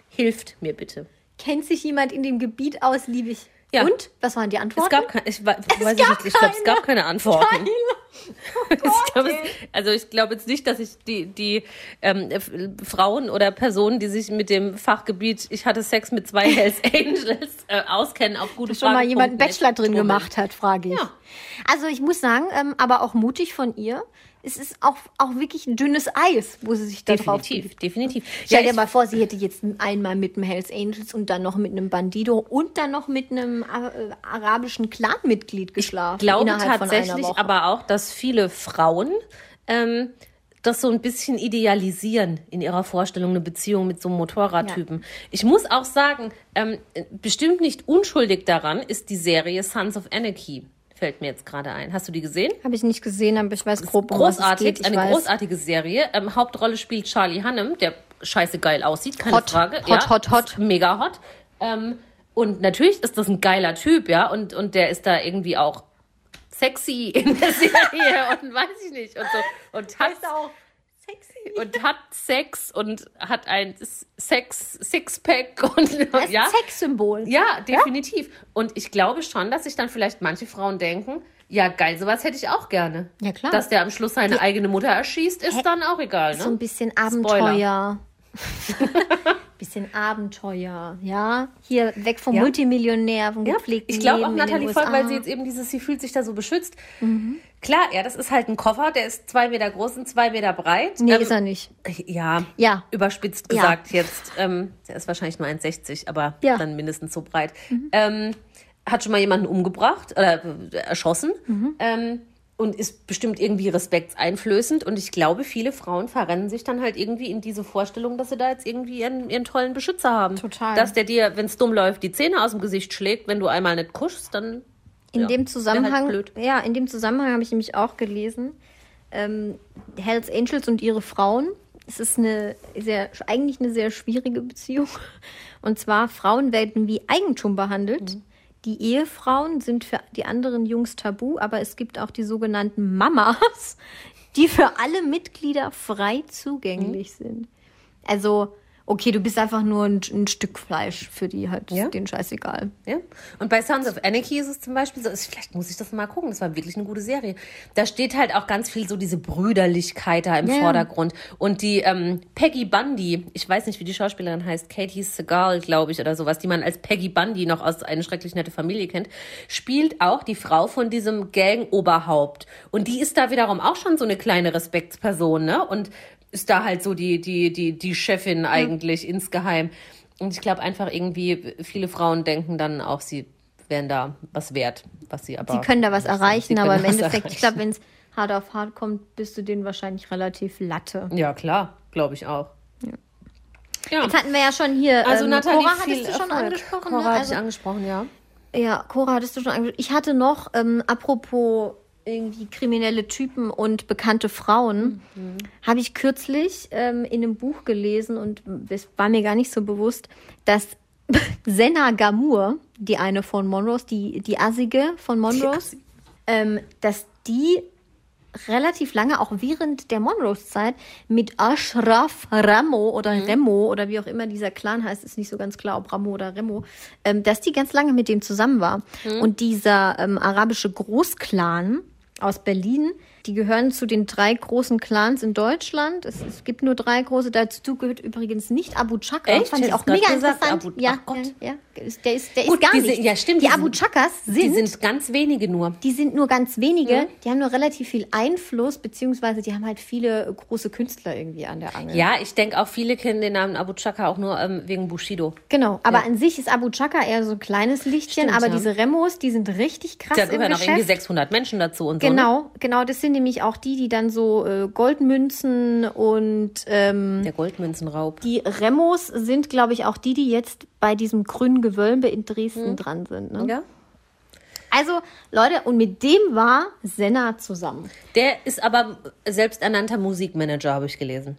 Hilft mir bitte. Kennt sich jemand in dem Gebiet aus, liebe ich. Ja. Und? Was waren die Antworten? Es gab keine, ich weiß, weiß ich nicht, ich glaube, es keine. gab keine Antworten. ich glaub, es, ey. also ich glaube jetzt nicht, dass ich die, die ähm, Frauen oder Personen, die sich mit dem Fachgebiet, ich hatte Sex mit zwei Hells Angels, äh, auskennen, auf gute schon mal Frage. jemand einen Bachelor drin trommeln. gemacht hat, frage ich. Ja. Also ich muss sagen, ähm, aber auch mutig von ihr. Es ist auch, auch wirklich ein dünnes Eis, wo sie sich da drauf Definitiv, definitiv. Stell Ja, dir mal vor, sie hätte jetzt einmal mit dem Hells Angels und dann noch mit einem Bandido und dann noch mit einem äh, arabischen Clan-Mitglied geschlafen. Ich glaube tatsächlich aber auch, dass viele Frauen ähm, das so ein bisschen idealisieren in ihrer Vorstellung, eine Beziehung mit so einem Motorradtypen. Ich muss auch sagen, ähm, bestimmt nicht unschuldig daran ist die Serie Sons of Anarchy. Fällt mir jetzt gerade ein. Hast du die gesehen? Habe ich nicht gesehen, aber ich weiß grob, um Großartig, eine weiß. großartige Serie. Ähm, Hauptrolle spielt Charlie Hannem, der scheiße geil aussieht, keine Hot, Frage. hot, ja, hot, hot. Mega hot. Ähm, und natürlich ist das ein geiler Typ, ja, und, und der ist da irgendwie auch sexy in der Serie und weiß ich nicht und so und hat auch. und hat Sex und hat ein Sex Sixpack und Das ja ein Sexsymbol. ja, definitiv. Und ich glaube schon, dass sich dann vielleicht manche Frauen denken, ja geil, sowas hätte ich auch gerne. Ja, klar. Dass der am Schluss seine eigene Mutter erschießt, ist dann auch egal, ne? So ein bisschen Abenteuer. bisschen Abenteuer, ja. Hier weg vom Ja. Multimillionär, vom Ja, gepflegten ich glaube auch Nathalie voll, USA. weil sie jetzt eben dieses, sie fühlt sich da so beschützt. Klar, ja, das ist halt ein Koffer, der ist zwei Meter groß und zwei Meter breit. Nee, Ähm, ist er nicht. Ja, Ja. überspitzt Ja. gesagt jetzt. Ähm, der ist wahrscheinlich nur 1,60, aber Ja. Mhm. dann mindestens so breit. Ähm, hat schon mal jemanden umgebracht oder äh, erschossen Mhm. Und ist bestimmt irgendwie respektseinflößend. Und ich glaube, viele Frauen verrennen sich dann halt irgendwie in diese Vorstellung, dass sie da jetzt irgendwie ihren, ihren tollen Beschützer haben. Total. Dass der dir, wenn es dumm läuft, die Zähne aus dem Gesicht schlägt, wenn du einmal nicht kuschst, dann. In ja, dem wär Zusammenhang, Halt blöd. ja, in dem Zusammenhang habe ich nämlich auch gelesen, ähm, Hells Angels und ihre Frauen. Es ist eine sehr, eigentlich eine sehr schwierige Beziehung. Und zwar Frauen werden wie Eigentum behandelt. Mhm. Die Ehefrauen sind für die anderen Jungs tabu, aber es gibt auch die sogenannten Mamas, die für alle Mitglieder frei zugänglich Mhm. sind. Also, okay, du bist einfach nur ein, ein Stück Fleisch für die halt, Ja. den scheißegal. Ja. Und bei Sons of Anarchy ist es zum Beispiel so, ist, vielleicht muss ich das mal gucken, das war wirklich eine gute Serie. Da steht halt auch ganz viel so diese Brüderlichkeit da im Ja. Vordergrund. Und die ähm, Peggy Bundy, ich weiß nicht, wie die Schauspielerin heißt, Katie Segal, glaube ich, oder sowas, die man als Peggy Bundy noch aus eine schrecklich nette Familie kennt, spielt auch die Frau von diesem Gang-Oberhaupt. Und die ist da wiederum auch schon so eine kleine Respektsperson, ne? Und ist da halt so die, die, die, die Chefin eigentlich insgeheim. Und ich glaube einfach irgendwie, viele Frauen denken dann auch, sie wären da was wert, was sie aber. Sie können da was erreichen, aber im Endeffekt, ich glaube, wenn es hart auf hart kommt, bist du denen wahrscheinlich relativ latte. Ja, klar, glaube ich auch. Ja. Jetzt hatten wir ja schon hier, Also ähm, Nathalie, Cora hattest du schon Erfolg. angesprochen. Cora ne? hatte also, ich angesprochen, ja. ja, Cora hattest du schon angesprochen. Ich hatte noch, ähm, apropos irgendwie kriminelle Typen und bekannte Frauen, Mhm. habe ich kürzlich ähm, in einem Buch gelesen und es war mir gar nicht so bewusst, dass Senna Gamur, die eine von Monrose, die, die Assige von Monrose, ähm, dass die relativ lange, auch während der Monroes-Zeit, mit Ashraf Ramo oder Remo oder wie auch immer dieser Clan heißt, ist nicht so ganz klar, ob Ramo oder Remo, ähm, dass die ganz lange mit dem zusammen war. Und dieser ähm, arabische Großclan aus Berlin, die gehören zu den drei großen Clans in Deutschland. Es, es gibt nur drei große. Dazu gehört übrigens nicht Abu Chaka. Echt? Fand ich auch mega gesagt, interessant. Abu- ja, Ach Gott. ja, ja. Ist- Der ist, der ist Gut, gar die nicht. ja, stimmt, Die die Abu Chakas sind, Die sind ganz wenige nur. die sind nur ganz wenige, die haben nur relativ viel Einfluss, beziehungsweise die haben halt viele große Künstler irgendwie an der Angel. Ja, ich denke auch viele kennen den Namen Abu Chaka auch nur ähm, wegen Bushido. Genau, aber an sich ist Abu Chaka eher so ein kleines Lichtchen, Stimmt, aber ja. diese Remos, die sind richtig krass Da im gehören auch irgendwie Geschäft. 600 Menschen dazu und so. Ne? Genau, genau, das sind nämlich auch die, die dann so äh, Goldmünzen und ähm, Der Goldmünzenraub. die Remos sind, glaube ich, auch die, die jetzt bei diesem grünen Gewölbe in Dresden dran sind. Ne? Ja. Also, Leute, und mit dem war Senna zusammen. Der ist aber selbsternannter Musikmanager, habe ich gelesen.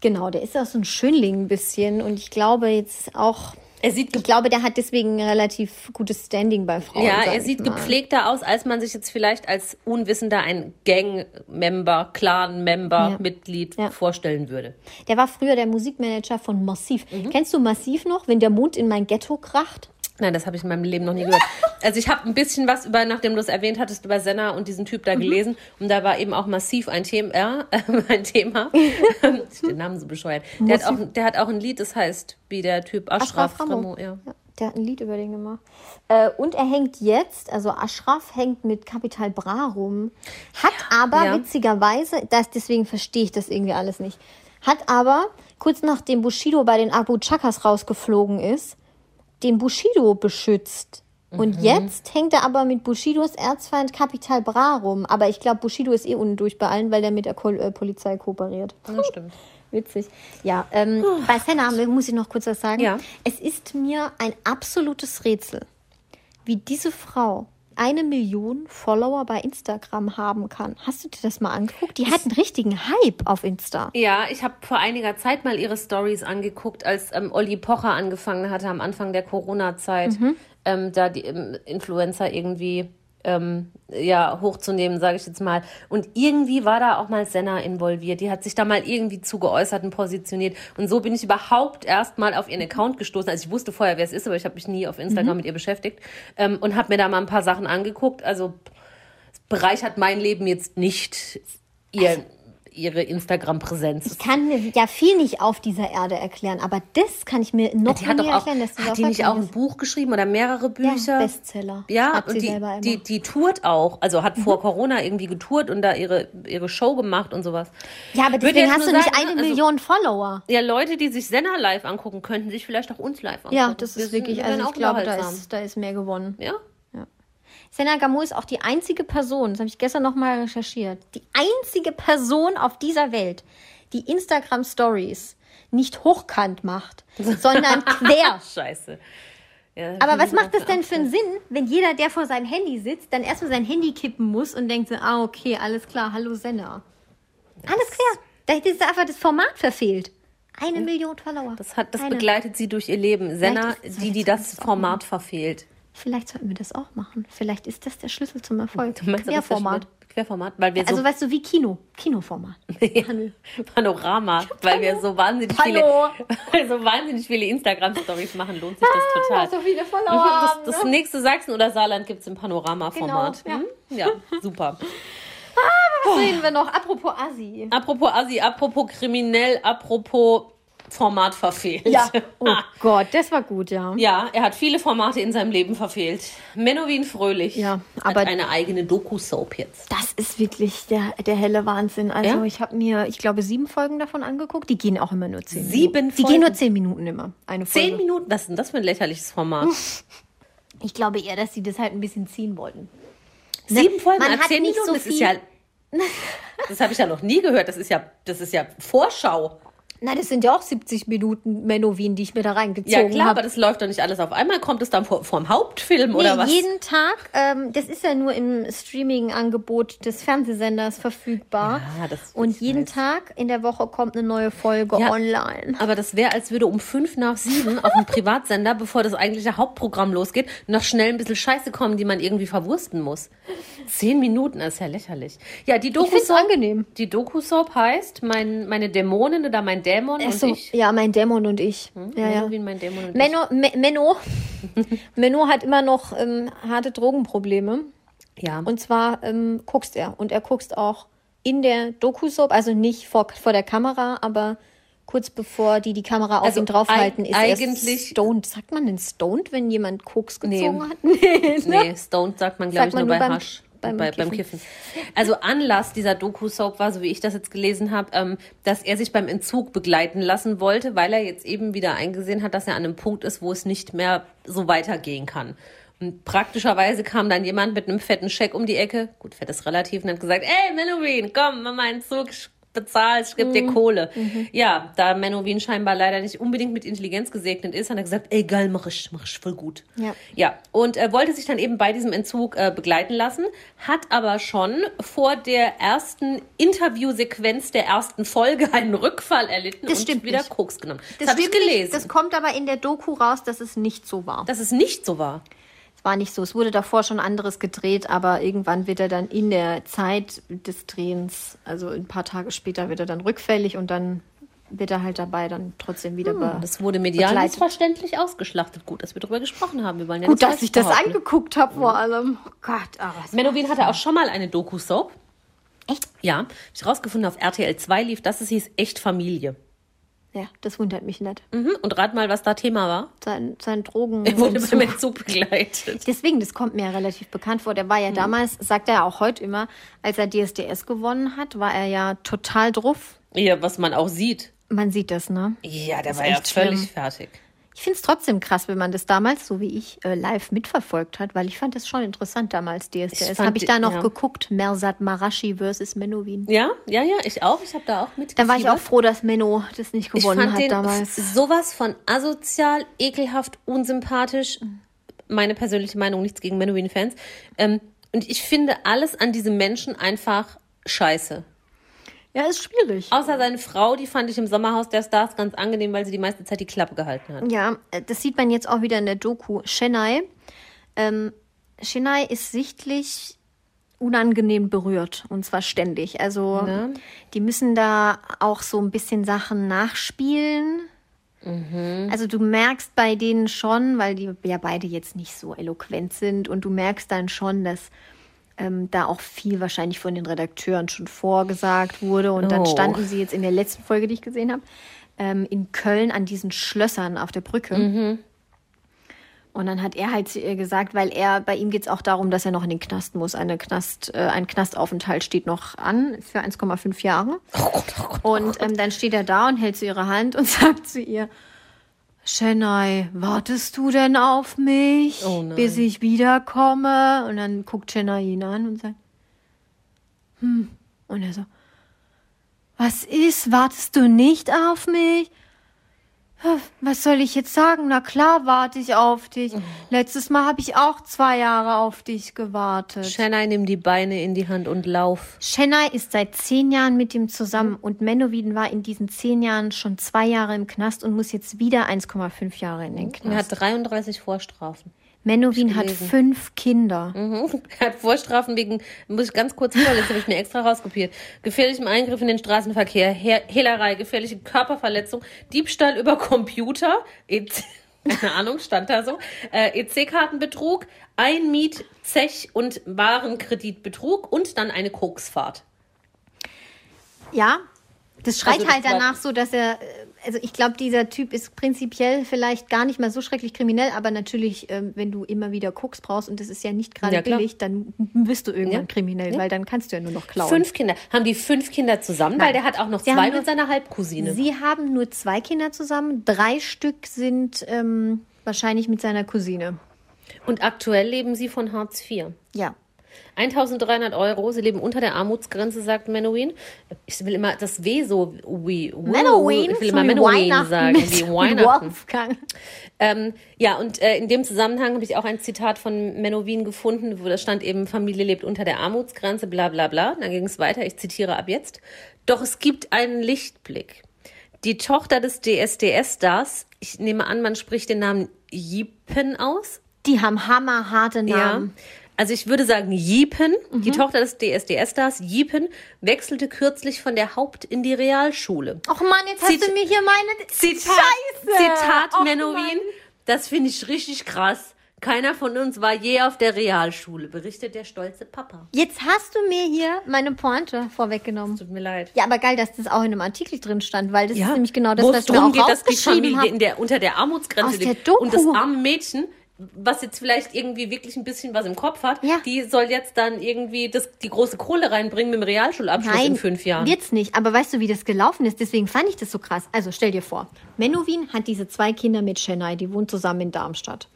Genau, der ist auch so ein Schönling ein bisschen und ich glaube jetzt auch, Er sieht, ich glaube, der hat deswegen ein relativ gutes Standing bei Frauen. ja, er sieht mal. gepflegter aus, als man sich jetzt vielleicht als Unwissender ein Gang-Member, Clan-Member, Ja. Mitglied Ja. vorstellen würde. Der war früher der Musikmanager von Massiv. Mhm. Kennst du Massiv noch, wenn der Mond in mein Ghetto kracht? Nein, das habe ich in meinem Leben noch nie gehört. Also ich habe ein bisschen was über, nachdem du es erwähnt hattest, über Senna und diesen Typ da Mhm. gelesen. Und da war eben auch massiv ein Thema. Ja, ein Thema. ich den Namen so bescheuert. Der hat, auch, der hat auch ein Lied, das heißt, wie der Typ Ashraf, Ashraf. Ramo. Ja. Ja, der hat ein Lied über den gemacht. Äh, und er hängt jetzt, also Ashraf hängt mit Capital Bra rum, hat aber Ja. witzigerweise, das, deswegen verstehe ich das irgendwie alles nicht, hat aber kurz nachdem Bushido bei den Abu Chakas rausgeflogen ist, den Bushido beschützt. Und jetzt hängt er aber mit Bushidos Erzfeind Capital Bra rum. Aber ich glaube, Bushido ist eh unten durch bei allen, weil der mit der Ko äh, Polizei kooperiert. ja, stimmt. Witzig. Ja, ähm, bei Senna muss ich noch kurz was sagen. Ja. Es ist mir ein absolutes Rätsel, wie diese Frau eine Million Follower bei Instagram haben kann. Hast du dir das mal angeguckt? Die hat einen richtigen Hype auf Insta. Ja, ich habe vor einiger Zeit mal ihre Stories angeguckt, als ähm, Olli Pocher angefangen hatte am Anfang der Corona-Zeit, ähm, da die ähm, Influencer irgendwie ähm, ja, hochzunehmen, sage ich jetzt mal. Und irgendwie war da auch mal Senna involviert. Die hat sich da mal irgendwie zu geäußert und positioniert. Und so bin ich überhaupt erst mal auf ihren Account gestoßen. Also ich wusste vorher, wer es ist, aber ich habe mich nie auf Instagram mit ihr beschäftigt. Ähm, und habe mir da mal ein paar Sachen angeguckt. Also es bereichert mein Leben jetzt nicht ihr, ihre Instagram-Präsenz. Ich kann mir ja viel nicht auf dieser Erde erklären, aber das kann ich mir noch doch auch, erklären. dass das hat die nicht auch ein ist. Buch geschrieben oder mehrere Bücher? Ja, Bestseller. Ja, und die. Mhm. die, die tourt auch. Also hat vor Corona irgendwie getourt und da ihre, ihre Show gemacht und sowas. ja, aber deswegen hast du nur nicht sagen, eine ne, also- Million Follower. Ja, Leute, die sich Senna live angucken, könnten sich vielleicht auch uns live angucken. Ja, das Wir ist sind- wirklich, wir also ich glaube, da ist, da ist mehr gewonnen. Ja? Senna Gamot ist auch die einzige Person, das habe ich gestern nochmal recherchiert, die einzige Person auf dieser Welt, die Instagram Stories nicht hochkant macht, sondern quer. Scheiße. Ja, Aber was macht das denn für einen Sinn, wenn jeder, der vor seinem Handy sitzt, dann erstmal sein Handy kippen muss und denkt so, ah, okay, alles klar, hallo Senna. Alles klar. Da ist einfach das Format verfehlt. Eine Million Follower. Das, hat, das Eine. begleitet sie durch ihr Leben. Senna, die, die das Format verfehlt. Vielleicht sollten wir das auch machen. Vielleicht ist das der Schlüssel zum Erfolg. Du meinst, Querformat. Querformat, weil wir so Also weißt du, wie Kino. Kinoformat. Panorama, weil wir so wahnsinnig Hallo. viele, so wahnsinnig viele Instagram-Stories machen, lohnt sich das total. so viele Follower das, das nächste Sachsen oder Saarland gibt es im Panorama-Format. Genau, Mhm, ja, super. Was reden wir noch? Apropos Assi. Apropos Assi, apropos kriminell, apropos Format verfehlt. Oh Gott, das war gut, ja. Ja, er hat viele Formate in seinem Leben verfehlt. Menowin Fröhlich Ja, aber- hat eine eigene Doku-Soap jetzt. Das ist wirklich der, der helle Wahnsinn. Also Ja? ich habe mir, ich glaube, sieben Folgen davon angeguckt. Die gehen auch immer nur zehn Sieben Minuten. Die Folgen? gehen nur zehn Minuten immer. Eine Folge. Zehn Minuten? Was ist denn das für ein lächerliches Format? Ich glaube eher, dass sie das halt ein bisschen ziehen wollten. Sieben Folgen Man hat zehn Minuten, so das ist ja. Das habe ich ja noch nie gehört. Das ist ja, das ist ja Vorschau. Na, das sind ja auch 70 Minuten Menowin, die ich mir da Ja, reingezogen klar, aber habe. das läuft doch nicht alles auf einmal. Kommt es dann vor, vorm Hauptfilm oder Nee, was? jeden Tag, ähm, das ist ja nur im Streaming-Angebot des Fernsehsenders verfügbar. Ja, das- Und jeden weiß. Tag in der Woche kommt eine neue Folge Ja. online. Aber das wäre, als würde um fünf nach sieben auf dem Privatsender, bevor das eigentliche Hauptprogramm losgeht, noch schnell ein bisschen Scheiße kommen, die man irgendwie verwursten muss. Zehn Minuten ist ja lächerlich. Ja, die Doku-Soap angenehm. die Doku-Soap heißt mein, meine Dämonin oder mein Dämon Ach und so, ich. ja, mein Dämon und ich. ja, ja. Menowin, mein Dämon und Menno, Me Menno, Menno hat immer noch ähm, harte Drogenprobleme. ich. Ja. Und zwar ähm, guckst er. Und er guckst auch in der Doku-Soap, also nicht vor, vor der Kamera, aber kurz bevor die die Kamera auf Also ihn draufhalten, ist eigentlich- er stoned. Sagt man denn stoned, wenn jemand Koks Nee. gezogen hat? Nee, Nee, stoned sagt man, glaube ich, nur bei nur beim- Hasch. Beim bei, beim Kiffen. Kiffen. Also Anlass dieser Doku-Soap war, so wie ich das jetzt gelesen habe, ähm, dass er sich beim Entzug begleiten lassen wollte, weil er jetzt eben wieder eingesehen hat, dass er an einem Punkt ist, wo es nicht mehr so weitergehen kann. Und praktischerweise kam dann jemand mit einem fetten Scheck um die Ecke, gut, fett ist relativ, und hat gesagt, ey, Menowin, komm, mach mal Entzug, ich bezahl, ich geb dir Kohle. Ja, da Menowin scheinbar leider nicht unbedingt mit Intelligenz gesegnet ist, hat er gesagt, ey, geil, mach ich, mach ich voll gut. Ja. Ja, und er wollte sich dann eben bei diesem Entzug äh, begleiten lassen, hat aber schon vor der ersten Interviewsequenz der ersten Folge einen Rückfall erlitten Das und stimmt wieder nicht. Koks genommen. Das, habe ich stimmt nicht. gelesen. Das kommt aber in der Doku raus, dass es nicht so war. dass es nicht so war. Es war nicht so. Es wurde davor schon anderes gedreht, aber irgendwann wird er dann in der Zeit des Drehens, also ein paar Tage später, wird er dann rückfällig und dann wird er halt dabei dann trotzdem wieder Hm, Das wurde medial begleitet. missverständlich ausgeschlachtet. Gut, dass wir darüber gesprochen haben. Wir wollen ja Gut, dass ich das behaupten. angeguckt habe vor allem. Oh Gott, aber was Menowin hatte auch schon mal eine Doku-Soap. Echt? Ja, ich rausgefunden, auf RTL 2 lief das, es hieß Echt Familie. Ja, das wundert mich nicht. Mhm. Und rat mal, was da Thema war. Sein, sein Drogen. Er wurde beim Entzug begleitet. Deswegen, das kommt mir ja relativ bekannt vor. Der war ja damals, sagt er ja auch heute immer, als er DSDS gewonnen hat, war er ja total drauf. Ja, was man auch sieht. Man sieht das, ne? Ja, der ist war ja völlig schlimm. fertig. Ich finde es trotzdem krass, wenn man das damals, so wie ich, äh, live mitverfolgt hat, weil ich fand das schon interessant damals, DSDS. Habe ich da noch ja. geguckt, Mersat Marashi versus Menowin. Ja, ja, ja, ich auch. Ich habe da auch mit. Da war ich auch froh, dass Menno das nicht Ich gewonnen fand hat den damals. sowas von asozial, ekelhaft, unsympathisch. Meine persönliche Meinung, nichts gegen Menowin-Fans. Ähm, und ich finde alles an diesem Menschen einfach scheiße. Ja, ist schwierig. Außer seine Frau, die fand ich im Sommerhaus der Stars ganz angenehm, weil sie die meiste Zeit die Klappe gehalten hat. Ja, äh, das sieht man jetzt auch wieder in der Doku. Chennai. Ähm, Chennai ist sichtlich unangenehm berührt und zwar ständig. Also Ne? die müssen da auch so ein bisschen Sachen nachspielen. Also du merkst bei denen schon, weil die ja beide jetzt nicht so eloquent sind und du merkst dann schon, dass ähm, da auch viel wahrscheinlich von den Redakteuren schon vorgesagt wurde und dann Oh. standen sie jetzt in der letzten Folge, die ich gesehen habe, ähm, in Köln an diesen Schlössern auf der Brücke. Und dann hat er halt zu ihr gesagt, weil er, bei ihm geht es auch darum, dass er noch in den Knast muss. Eine Knast, äh, ein Knastaufenthalt steht noch an für 1,5 Jahre. Und ähm, dann steht er da und hält zu ihrer Hand und sagt zu ihr, Chennai, wartest du denn auf mich, Oh bis ich wiederkomme? Und dann guckt Chennai ihn an und sagt, hm. Und er so, was ist? Wartest du nicht auf mich? Was soll ich jetzt sagen? Na klar, warte ich auf dich. Letztes Mal habe ich auch zwei Jahre auf dich gewartet. Chennai, nimm die Beine in die Hand und lauf. Chennai ist seit zehn Jahren mit ihm zusammen und Menowin war in diesen zehn Jahren schon zwei Jahre im Knast und muss jetzt wieder 1,5 Jahre in den Er hat Knast. 33 Vorstrafen. Menowin hat fünf Kinder. Mhm. Er hat Vorstrafen wegen, muss ich ganz kurz vorlesen, habe ich mir extra rauskopiert. Gefährlichem Eingriff in den Straßenverkehr, He Hehlerei, gefährliche Körperverletzung, Diebstahl über Computer, EC, keine Ahnung, stand da so, äh, EC-Kartenbetrug, Einmiet, Zech und Warenkreditbetrug und dann eine Koksfahrt. Ja, das schreit Also das halt danach so, dass er, also ich glaube, dieser Typ ist prinzipiell vielleicht gar nicht mal so schrecklich kriminell, aber natürlich, ähm, wenn du immer wieder Koks brauchst und das ist ja nicht gerade Ja, billig, dann wirst du irgendwann Ja. kriminell, Ja. weil dann kannst du ja nur noch klauen. Fünf Kinder. Haben die fünf Kinder zusammen? Weil der hat auch noch Sie zwei nur- mit seiner Halbcousine. Sie haben nur zwei Kinder zusammen, drei Stück sind ähm, wahrscheinlich mit seiner Cousine. Und aktuell leben sie von Hartz IV. Ja. 1300 Euro. Sie leben unter der Armutsgrenze, sagt Menowin. Ich will immer das W so wie Menowin, Ich will immer Menowin sagen, mit- wie Weihnachten. Wolfgang. Ähm, ja, und äh, in dem Zusammenhang habe ich auch ein Zitat von Menowin gefunden, wo da stand eben, Familie lebt unter der Armutsgrenze, bla bla bla. Dann ging es weiter, ich zitiere ab jetzt. Doch es gibt einen Lichtblick. Die Tochter des DSDS-Stars, ich nehme an, man spricht den Namen Jipen aus. Die haben hammerharte Namen. Ja. Also ich würde sagen, die Mhm. Tochter des DSDS-Stars, Jipen, wechselte kürzlich von der Haupt- in die Realschule. Och Mann, jetzt hast Zit- du mir hier meine Zitat, Scheiße. Zitat Och Menowin. Das finde ich richtig krass. Keiner von uns war je auf der Realschule, berichtet der stolze Papa. Jetzt hast du mir hier meine Pointe vorweggenommen. Tut mir leid. Ja, aber geil, dass das auch in einem Artikel drin stand, weil das ist nämlich genau das, was darum auch geht, dass die Familie in der, unter der Armutsgrenze Aus der lebt. Doku. Und das arme Mädchen, was jetzt vielleicht irgendwie wirklich ein bisschen was im Kopf hat, Ja. die soll jetzt dann irgendwie das, die große Kohle reinbringen mit dem Realschulabschluss in fünf Jahren. wird's nicht. Aber weißt du, wie das gelaufen ist? Deswegen fand ich das so krass. Also stell dir vor, Menowin hat diese zwei Kinder mit Chennai, die wohnen zusammen in Darmstadt.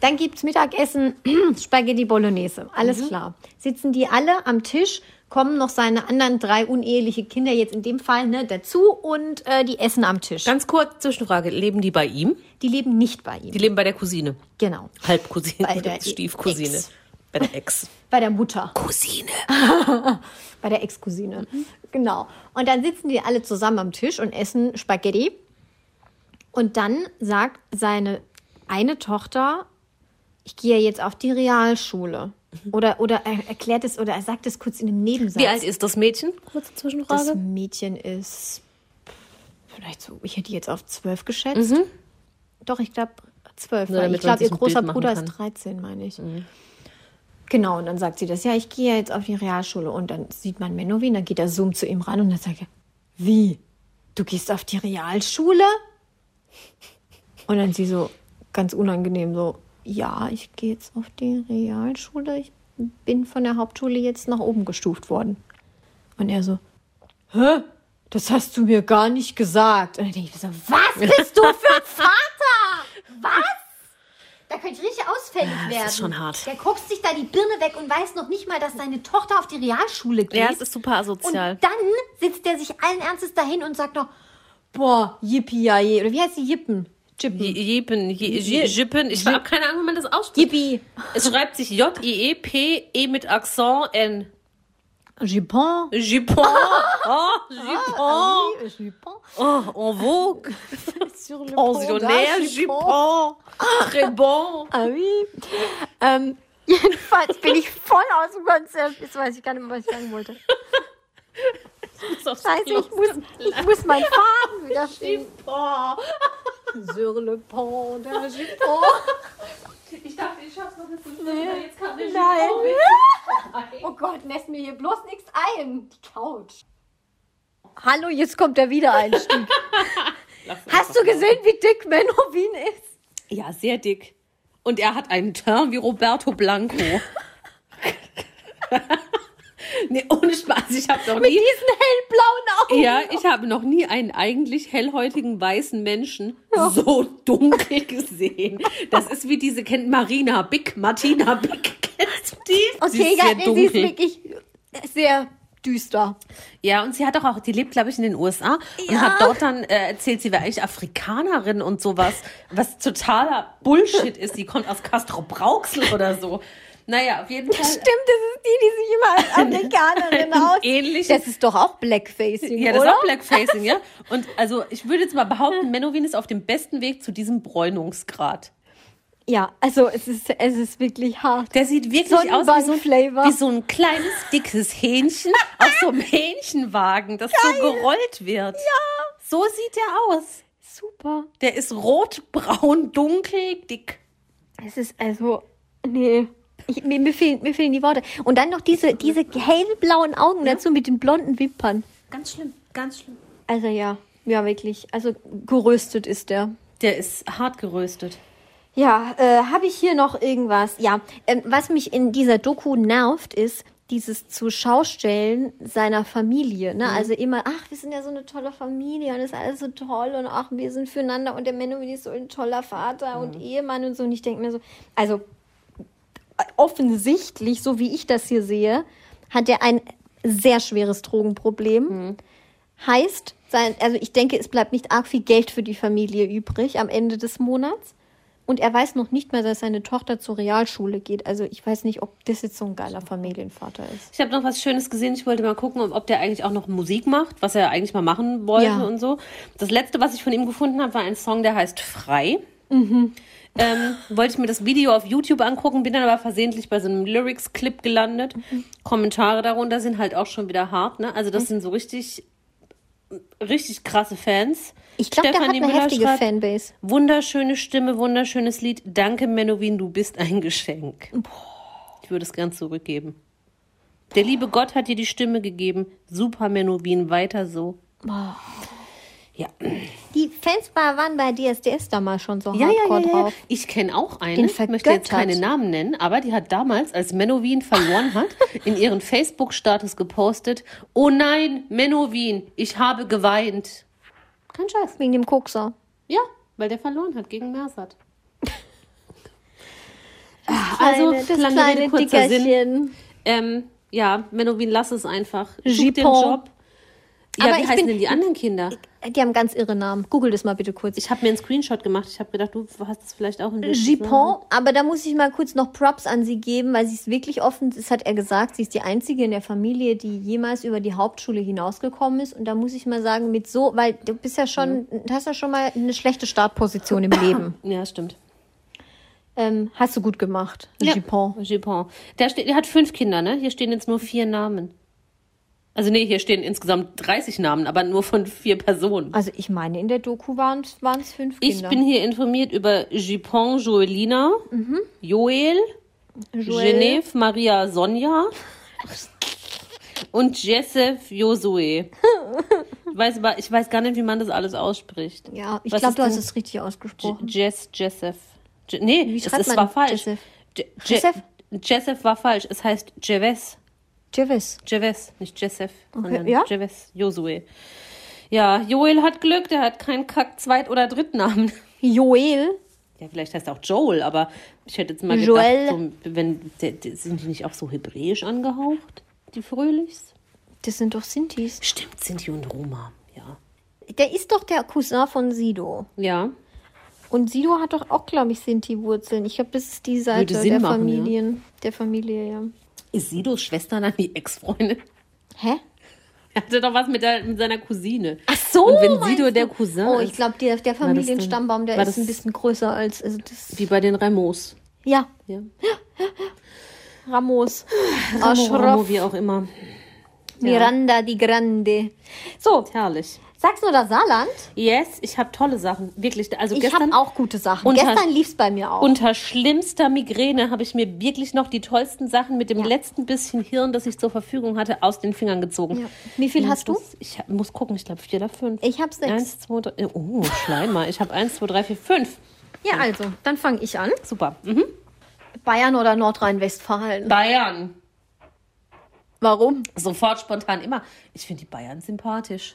Dann gibt's Mittagessen, Spaghetti Bolognese. Alles Mhm. klar. Sitzen die alle am Tisch, kommen noch seine anderen drei uneheliche Kinder jetzt in dem Fall ne, dazu und äh, die essen am Tisch. Ganz kurz Zwischenfrage. Leben die bei ihm? Die leben nicht bei ihm. Die leben bei der Cousine. genau. Halbcousine. Bei der Stiefcousine. Ex. Bei der Ex. Bei der Mutter. Cousine. bei der Ex-Cousine. Genau. Und dann sitzen die alle zusammen am Tisch und essen Spaghetti. Und dann sagt seine eine Tochter, ich gehe jetzt auf die Realschule. Oder, oder er erklärt es oder er sagt es kurz in einem Nebensatz. Wie alt ist das Mädchen? Kurze das Zwischenfrage. Mädchen ist vielleicht so, ich hätte jetzt auf zwölf geschätzt. Doch, ich glaube zwölf. Damit ich glaube, ihr großer Bruder kann. ist 13, meine ich. Genau, und dann sagt sie das, ja, ich gehe jetzt auf die Realschule. Und dann sieht man Menowin, dann geht er Zoom zu ihm ran und dann sagt er, wie? Du gehst auf die Realschule? Und dann sie so ganz unangenehm so, ja, ich gehe jetzt auf die Realschule. Ich bin von der Hauptschule jetzt nach oben gestuft worden. Und er so, hä? Das hast du mir gar nicht gesagt. Und dann denke ich so, was bist du für ein Vater? Was? Da könnte ich richtig ausfällig werden. ist schon hart. Der guckt sich da die Birne weg und weiß noch nicht mal, dass seine Tochter auf die Realschule geht. Ja, es ist super asozial. Und dann sitzt er sich allen Ernstes dahin und sagt noch, boah, yippie ja je. Oder wie heißt die Yippen? Jippen. Jippen, Jippen. Ich habe keine Ahnung, wie man das ausspricht. Yippie. Es schreibt sich J-I-E-P-E mit Akzent N. Jippon. Jupon. Oh, Jupon. Jippon. Oh, en vogue. Sur le Pensionnaire, Jupon. Très bon. Ah oui. Ähm, jedenfalls bin ich voll aus dem Konzept. Jetzt weiß ich gar nicht mehr, was ich sagen wollte. Scheiße, ich muss, ich muss meinen Faden wieder finden. Sur le pont de Jippon. Ich dachte, ich schaff's noch bis zum Nee. Jetzt kam der Nein. Jupon. Oh Gott, lässt mir hier bloß nichts ein. Die Couch. Hallo, jetzt kommt der Wiedereinstieg. Hast du gesehen, wie dick Menowin ist? Ja, sehr dick. Und er hat einen Teint wie Roberto Blanco. nee, ohne Spaß. Ich habe noch Mit nie. diesen hellblauen Augen. Ja, ich habe noch nie einen eigentlich hellhäutigen weißen Menschen so dunkel gesehen. Das ist wie diese kennt Marina Big, Martina Big. Kennst du die? Sie Okay, ist ja, sehr nee, sie ist dunkel. wirklich sehr düster. Ja, und sie hat doch auch, die lebt, glaube ich, in den USA und Ja. hat dort dann äh, erzählt, sie wäre eigentlich Afrikanerin und sowas, was totaler Bullshit ist. Die kommt aus Castro Brauxel oder so. Naja, auf jeden Fall. Stimmt, das ist die, die sich immer als Amerikanerin aus. Ähnlich. Das ist doch auch Blackfacing, Ja, das oder? ist auch Blackfacing, ja. Und also ich würde jetzt mal behaupten, Menowin ist auf dem besten Weg zu diesem Bräunungsgrad. Ja, also es ist, es ist wirklich hart. Der sieht wirklich aus wie so, wie so ein kleines, dickes Hähnchen auf so einem Hähnchenwagen, das so gerollt wird. Ja. So sieht er aus. Super. Der ist rot, braun, dunkel, dick. Es ist also, nee. Ich, mir, mir, fehlen, mir fehlen die Worte. Und dann noch diese, diese hellblauen Augen dazu mit den blonden Wimpern. Ganz schlimm, ganz schlimm. Also ja, ja wirklich. Also geröstet ist der. Der ist hart geröstet. Ja, äh, habe ich hier noch irgendwas? Ja, ähm, was mich in dieser Doku nervt, ist dieses Zuschaustellen seiner Familie. Ne? Also immer, ach, wir sind ja so eine tolle Familie und es ist alles so toll und ach, wir sind füreinander und der Menno ist so ein toller Vater und Ehemann und so. Und ich denke mir so, also offensichtlich, so wie ich das hier sehe, hat er ein sehr schweres Drogenproblem. Heißt, sein, also ich denke, es bleibt nicht arg viel Geld für die Familie übrig am Ende des Monats. Und er weiß noch nicht mal, dass seine Tochter zur Realschule geht. Also ich weiß nicht, ob das jetzt so ein geiler Familienvater ist. Ich habe noch was Schönes gesehen. Ich wollte mal gucken, ob, der eigentlich auch noch Musik macht, was er eigentlich mal machen wollte Ja. und so. Das letzte, was ich von ihm gefunden habe, war ein Song, der heißt Frei. Ähm, wollte ich mir das Video auf YouTube angucken, bin dann aber versehentlich bei so einem Lyrics-Clip gelandet. Kommentare darunter sind halt auch schon wieder hart, ne? Also das sind so richtig, richtig krasse Fans. Ich glaube, der hat eine Müller heftige schreibt, Fanbase. Wunderschöne Stimme, wunderschönes Lied. Danke, Menowin, du bist ein Geschenk. Ich würde es gern zurückgeben. Der liebe Gott hat dir die Stimme gegeben. Super, Menowin, weiter so. Ja. Die Fans war- waren bei DSDS damals schon so Ja, ja, hardcore ja, ja. drauf. Ich kenne auch eine, Den ich möchte jetzt keine Namen nennen, aber die hat damals, als Menowin verloren hat, in ihren Facebook-Status gepostet, oh nein, Menowin, ich habe geweint. Kein Scheiß. Wegen dem Kokser. Ja, weil der verloren hat gegen Mersat. also, Kleine- das lange kleine Rede, kurzer Sinn. Dickerchen. Ähm, ja, Menowin, lass es einfach. Such dir einen Jupon. Job. Ja, Aber wie heißen bin- denn die anderen Kinder? Die haben ganz irre Namen. Google das mal bitte kurz. Ich habe mir einen Screenshot gemacht. Ich habe gedacht, du hast es vielleicht auch in der Jupon, aber da muss ich mal kurz noch Props an sie geben, weil sie ist wirklich offen, das hat er gesagt, sie ist die einzige in der Familie, die jemals über die Hauptschule hinausgekommen ist. Und da muss ich mal sagen, mit so, weil du bist ja schon, du hast ja schon mal eine schlechte Startposition im Leben. Ja, stimmt. Ähm, hast du gut gemacht, Jupon. Jupon. Der, steht, der hat fünf Kinder, ne? Hier stehen jetzt nur vier Namen. Also nee, hier stehen insgesamt 30 Namen, aber nur von vier Personen. Also ich meine, in der Doku waren es fünf Ich Kinder. bin hier informiert über Jupon Joelina, Joel, Joel. Genève Maria Sonja und Jessef Josue. Ich weiß, aber, ich weiß gar nicht, wie man das alles ausspricht. Ja, ich glaube, du hast es richtig ausgesprochen. Jess, Jessef. Je, nee, Wie es, es war falsch. Jessef? Je, Je, Jessef? Jessef war falsch. Es heißt Jeves. Jevis. Jeves, nicht Jessef, sondern ja? Jeves, Josue. Ja, Joel hat Glück, der hat keinen Kack Zweit- oder Drittnamen. Joel. Ja, vielleicht heißt er auch Joel, aber ich hätte jetzt mal Joel. gedacht, so, wenn, sind die nicht auch so hebräisch angehaucht, die Fröhlichs? Das sind doch Sintis. Stimmt, Sinti und Roma, ja. Der ist doch der Cousin von Sido. Ja, Und Sido hat doch auch, glaube ich, Sinti-Wurzeln. Ich glaube, das ist die Seite der machen, Familien. Der Familie, ja. Ist Sidos Schwester dann die Ex-Freundin? Hä? Er hatte doch was mit, der, mit seiner Cousine. Ach so. Und wenn Sido du? der Cousin Oh, ich glaube, der, der Familienstammbaum, der ist ein bisschen größer als. Also das, wie bei den Ramos. ja, Ja. Ramos. Ramo. Ramo, wie auch immer. Miranda die Grande. So, Herrlich. Nur das Saarland. Yes, ich habe tolle Sachen. Wirklich. Also Ich gestern habe auch gute Sachen. unter- Gestern lief's bei mir auch. unter schlimmster Migräne habe ich mir wirklich noch die tollsten Sachen mit dem Ja. letzten bisschen Hirn, das ich zur Verfügung hatte, aus den Fingern gezogen. Ja. Wie viel Und hast du? das- Ich muss gucken, ich glaube vier oder fünf. Ich hab sechs. Eins, zwei, drei. Oh, Schleimer. Ich habe eins, zwei, drei, vier, fünf. ja, also, dann fange ich an. Super. Mhm. Bayern oder Nordrhein-Westfalen? Bayern. Warum? Sofort spontan immer. Ich finde die Bayern sympathisch.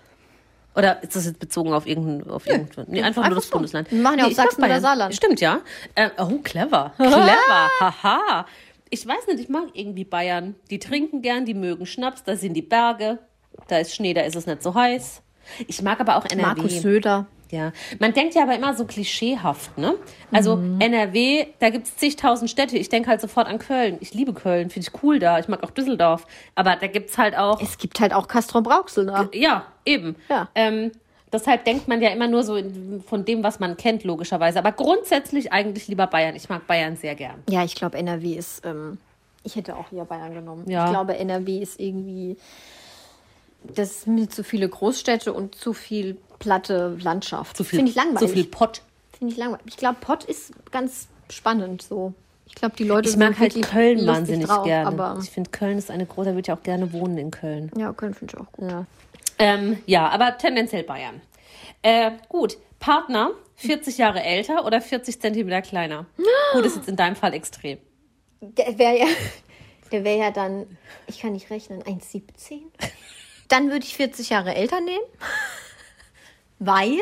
Oder ist das jetzt bezogen auf irgendein, auf irgendein, nee, einfach, nur das so. Bundesland? Wir machen ja auch ich mag Sachsen oder. Saarland. Stimmt, ja. Äh, oh, clever. Clever. Haha. Ich weiß nicht, ich mag irgendwie Bayern. Die trinken gern, die mögen Schnaps, da sind die Berge, da ist Schnee, da ist es nicht so heiß. Ich mag aber auch NRW. Markus Söder. Ja, man denkt ja aber immer so klischeehaft, ne? Also Mhm. NRW, da gibt es zigtausend Städte. Ich denke halt sofort an Köln. Ich liebe Köln, finde ich cool da. Ich mag auch Düsseldorf. Aber da gibt es halt auch Es gibt halt auch Castro Brauxel da. ja, eben. Ja. Ähm, deshalb denkt man ja immer nur so in, von dem, was man kennt, logischerweise. Aber grundsätzlich eigentlich lieber Bayern. Ich mag Bayern sehr gern. Ja, ich glaube, NRW ist. Ähm, ich hätte auch hier Bayern genommen. Ja. Ich glaube, NRW ist irgendwie. Das sind mir zu viele Großstädte und zu viel platte Landschaft. Zu viel, Finde ich langweilig. Zu viel Pott. Finde ich langweilig. Ich glaube, Pott ist ganz spannend so. Ich glaube, die Leute Ich mag halt wirklich Köln wahnsinnig drauf, gerne. Ich finde, Köln ist eine große, da würde ich auch gerne wohnen in Köln. ja, Köln finde ich auch gut. Ja, ähm, ja aber tendenziell Bayern. Äh, gut, Partner, 40 Jahre älter oder 40 Zentimeter kleiner? Gut, ist jetzt in deinem Fall extrem. Der wäre ja, der wäre ja dann, ich kann nicht rechnen, 1,17. Dann würde ich 40 Jahre älter nehmen, weil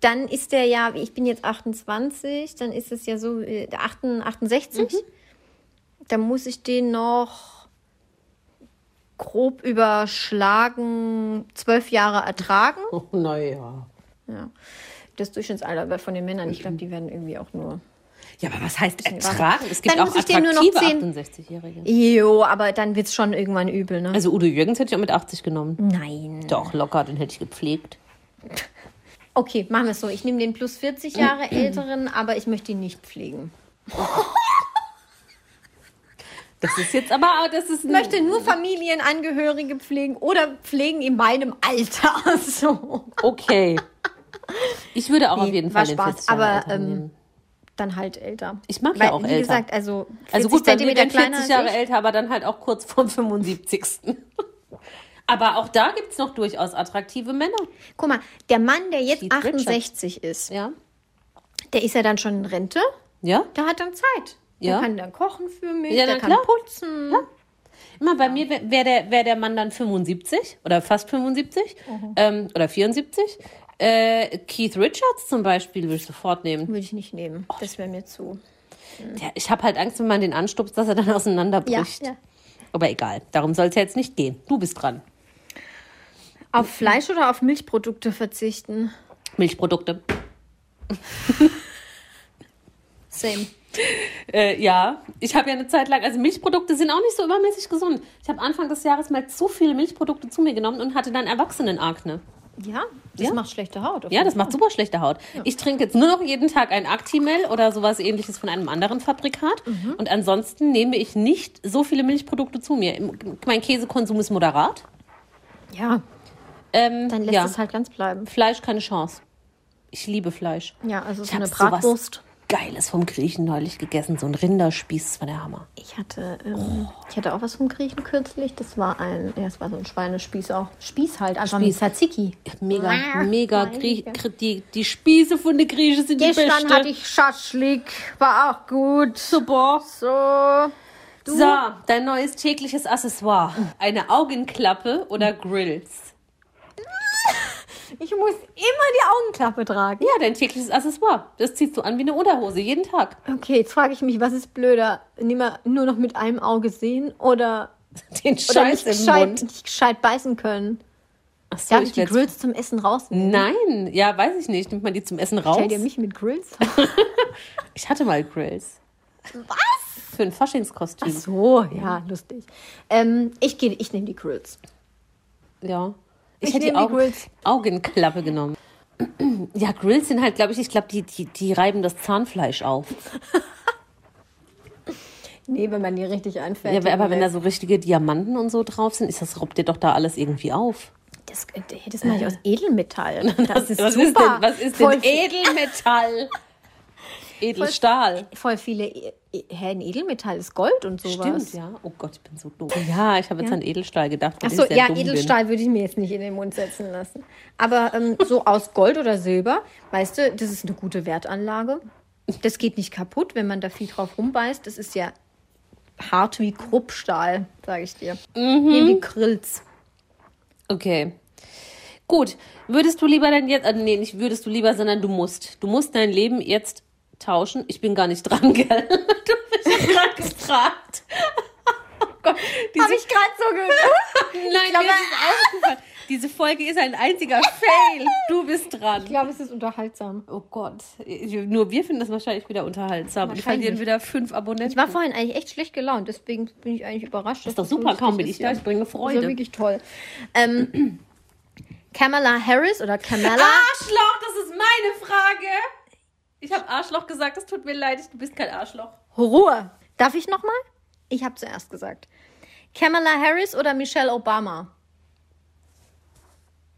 dann ist der ja, ich bin jetzt 28, dann ist es ja so äh, 68. dann muss ich den noch grob überschlagen zwölf Jahre ertragen. Oh, naja. Ja. Das Durchschnittsalter von den Männern, ich glaube, die werden irgendwie auch nur. Ja, aber was heißt ertragen? Es gibt Dann auch muss ich den nur noch attraktive zehn- 68-Jährige. Jo, aber dann wird es schon irgendwann übel, ne? Also Udo Jürgens hätte ich auch mit 80 genommen. Nein. Doch, locker, den hätte ich gepflegt. Okay, machen wir es so. Ich nehme den plus 40 Jahre älteren, aber ich möchte ihn nicht pflegen. Das ist jetzt aber, das ist Ich möchte nur Familienangehörige pflegen oder pflegen in meinem Alter. So. Okay. Ich würde auch Nee, auf jeden war Fall den Spaß, 40 Jahre aber, ähm. Dann halt älter. Ich mag ja Weil, auch wie älter. gesagt, also 40 Also gut, bei Zentimeter dann kleiner 40 Jahre älter, aber dann halt auch kurz vorm 75. Aber auch da gibt es noch durchaus attraktive Männer. Guck mal, der Mann, der jetzt Keith Richards. 68 ist, Ja? der ist ja dann schon in Rente. Ja? Der hat dann Zeit. Der Ja. kann dann kochen für mich, Ja, der kann klar. putzen. Immer bei mir wäre wär der, wär der Mann dann 75 oder fast 75 Mhm. ähm, oder 74. Äh, Keith Richards zum Beispiel würde ich sofort nehmen. Würde ich nicht nehmen. Das wäre mir zu. Ja, ich habe halt Angst, wenn man den anstupst, dass er dann auseinanderbricht. Ja, ja. Aber egal, darum soll es ja jetzt nicht gehen. Du bist dran. Auf Fleisch oder auf Milchprodukte verzichten? Milchprodukte. Same. Äh, ja, ich habe ja eine Zeit lang, also Milchprodukte sind auch nicht so übermäßig gesund. Ich habe Anfang des Jahres mal zu viele Milchprodukte zu mir genommen und hatte dann Erwachsenenakne. Ja, das Ja. macht schlechte Haut. Ja, das macht Fall. super schlechte Haut. Ich trinke jetzt nur noch jeden Tag ein Actimel oder sowas ähnliches von einem anderen Fabrikat. Mhm. Und ansonsten nehme ich nicht so viele Milchprodukte zu mir. Mein Käsekonsum ist moderat. Ja, Ähm, dann lässt ja. es halt ganz bleiben. Fleisch keine Chance. Ich liebe Fleisch. Ja, also so eine sowas Bratwurst. Geiles vom Griechen neulich gegessen. So ein Rinderspieß, das war der Hammer. Ich hatte, ähm, ich hatte auch was vom Griechen kürzlich. Das war ein, ja, es war so ein Schweinespieß auch. Spieß halt, einfach Spieß. mit Tzatziki. Mega, Ah, mega. meine Grie Güte. die, die Spieße von den Griechen sind die Gestern beste. hatte ich Schaschlik, war auch gut. Super. So, So, dein neues tägliches Accessoire. Eine Augenklappe oder Grills? Ich muss immer die Augenklappe tragen. Ja, dein tägliches Accessoire. Das ziehst du an wie eine Unterhose, jeden Tag. Okay, jetzt frage ich mich, was ist blöder? Nimmer nur noch mit einem Auge sehen oder, Den oder Scheiß nicht, im gescheit, Mund. nicht gescheit beißen können? Ach so, Darf ich die werd's- Grills zum Essen rausnehmen? Nein, ja, weiß ich nicht. Nimmt man die zum Essen raus? Stell dir mich mit Grills Ich hatte mal Grills. Was? Für ein Faschingskostüm. So, ja, lustig. Ähm, ich ich nehme die Grills. Ja. Ich, Ich hätte die, die Augen, Grills. Augenklappe genommen. Ja, Grills sind halt, glaube ich, ich glaube, die, die, die reiben das Zahnfleisch auf. Nee, wenn man die richtig Ja, einfällt. aber, aber wenn da so richtige Diamanten und so drauf sind, ist das, robbt dir doch da alles irgendwie auf. das, das mache ich aus Edelmetall. Das ist was super. ist denn, was ist denn voll, Edelmetall? Edelstahl. voll viele. E- Hä, ein Edelmetall ist Gold und sowas. Stimmt, ja. Oh Gott, ich bin so doof. Ja, ich habe jetzt Ja. an Edelstahl gedacht. Achso, ja, dumm bin. Edelstahl würde ich mir jetzt nicht in den Mund setzen lassen. Aber ähm, so aus Gold oder Silber, weißt du, das ist eine gute Wertanlage. Das geht nicht kaputt, wenn man da viel drauf rumbeißt. Das ist ja hart wie Kruppstahl, sage ich dir. Mhm. Nehmen die Grills. Okay. Gut. Würdest du lieber denn jetzt, also nee, nicht würdest du lieber, sondern du musst. Du musst dein Leben jetzt tauschen. Ich bin gar nicht dran, gell? Du bist gerade gefragt. Oh Gott, diese, Habe ich gerade so gehört? nein, glaube- mir ist es aufgefallen. Diese Folge ist ein einziger Fail. Du bist dran. Ich glaube, es ist unterhaltsam. Oh Gott. Nur wir finden das wahrscheinlich wieder unterhaltsam. Wahrscheinlich. verlieren wieder fünf Abonnenten. Ich war vorhin eigentlich echt schlecht gelaunt, deswegen bin ich eigentlich überrascht. ist doch super, kaum bin ich da. Ich bringe Das ist Freude. wirklich toll. Ähm, Kamala Harris oder Kamala? Arschloch, das ist meine Frage. Ich habe Arschloch gesagt, es tut mir leid, du bist kein Arschloch. Ruhe. Darf ich nochmal? Ich habe zuerst gesagt. Kamala Harris oder Michelle Obama?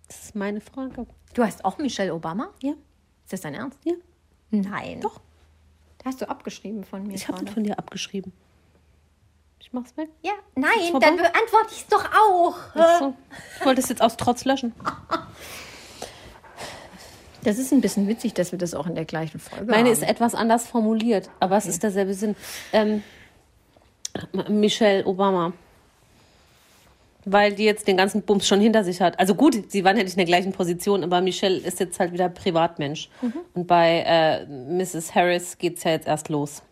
Das ist meine Frage. Du heißt auch Michelle Obama? Ja, Ist das dein Ernst? ja. Nein. Doch. Da hast du abgeschrieben von mir Ich habe von dir abgeschrieben. Ich mach's weg. Ja, nein, dann beantworte ich es doch auch. Ach so. Ich wollte es jetzt aus Trotz löschen. Das ist ein bisschen witzig, dass wir das auch in der gleichen Folge Meine haben. ist etwas anders formuliert, aber es ist derselbe Sinn. Ähm, Michelle Obama. Weil die jetzt den ganzen Bums schon hinter sich hat. Also gut, sie waren ja nicht in der gleichen Position, aber Michelle ist jetzt halt wieder Privatmensch. Und bei äh, Mrs. Harris geht's ja jetzt erst los.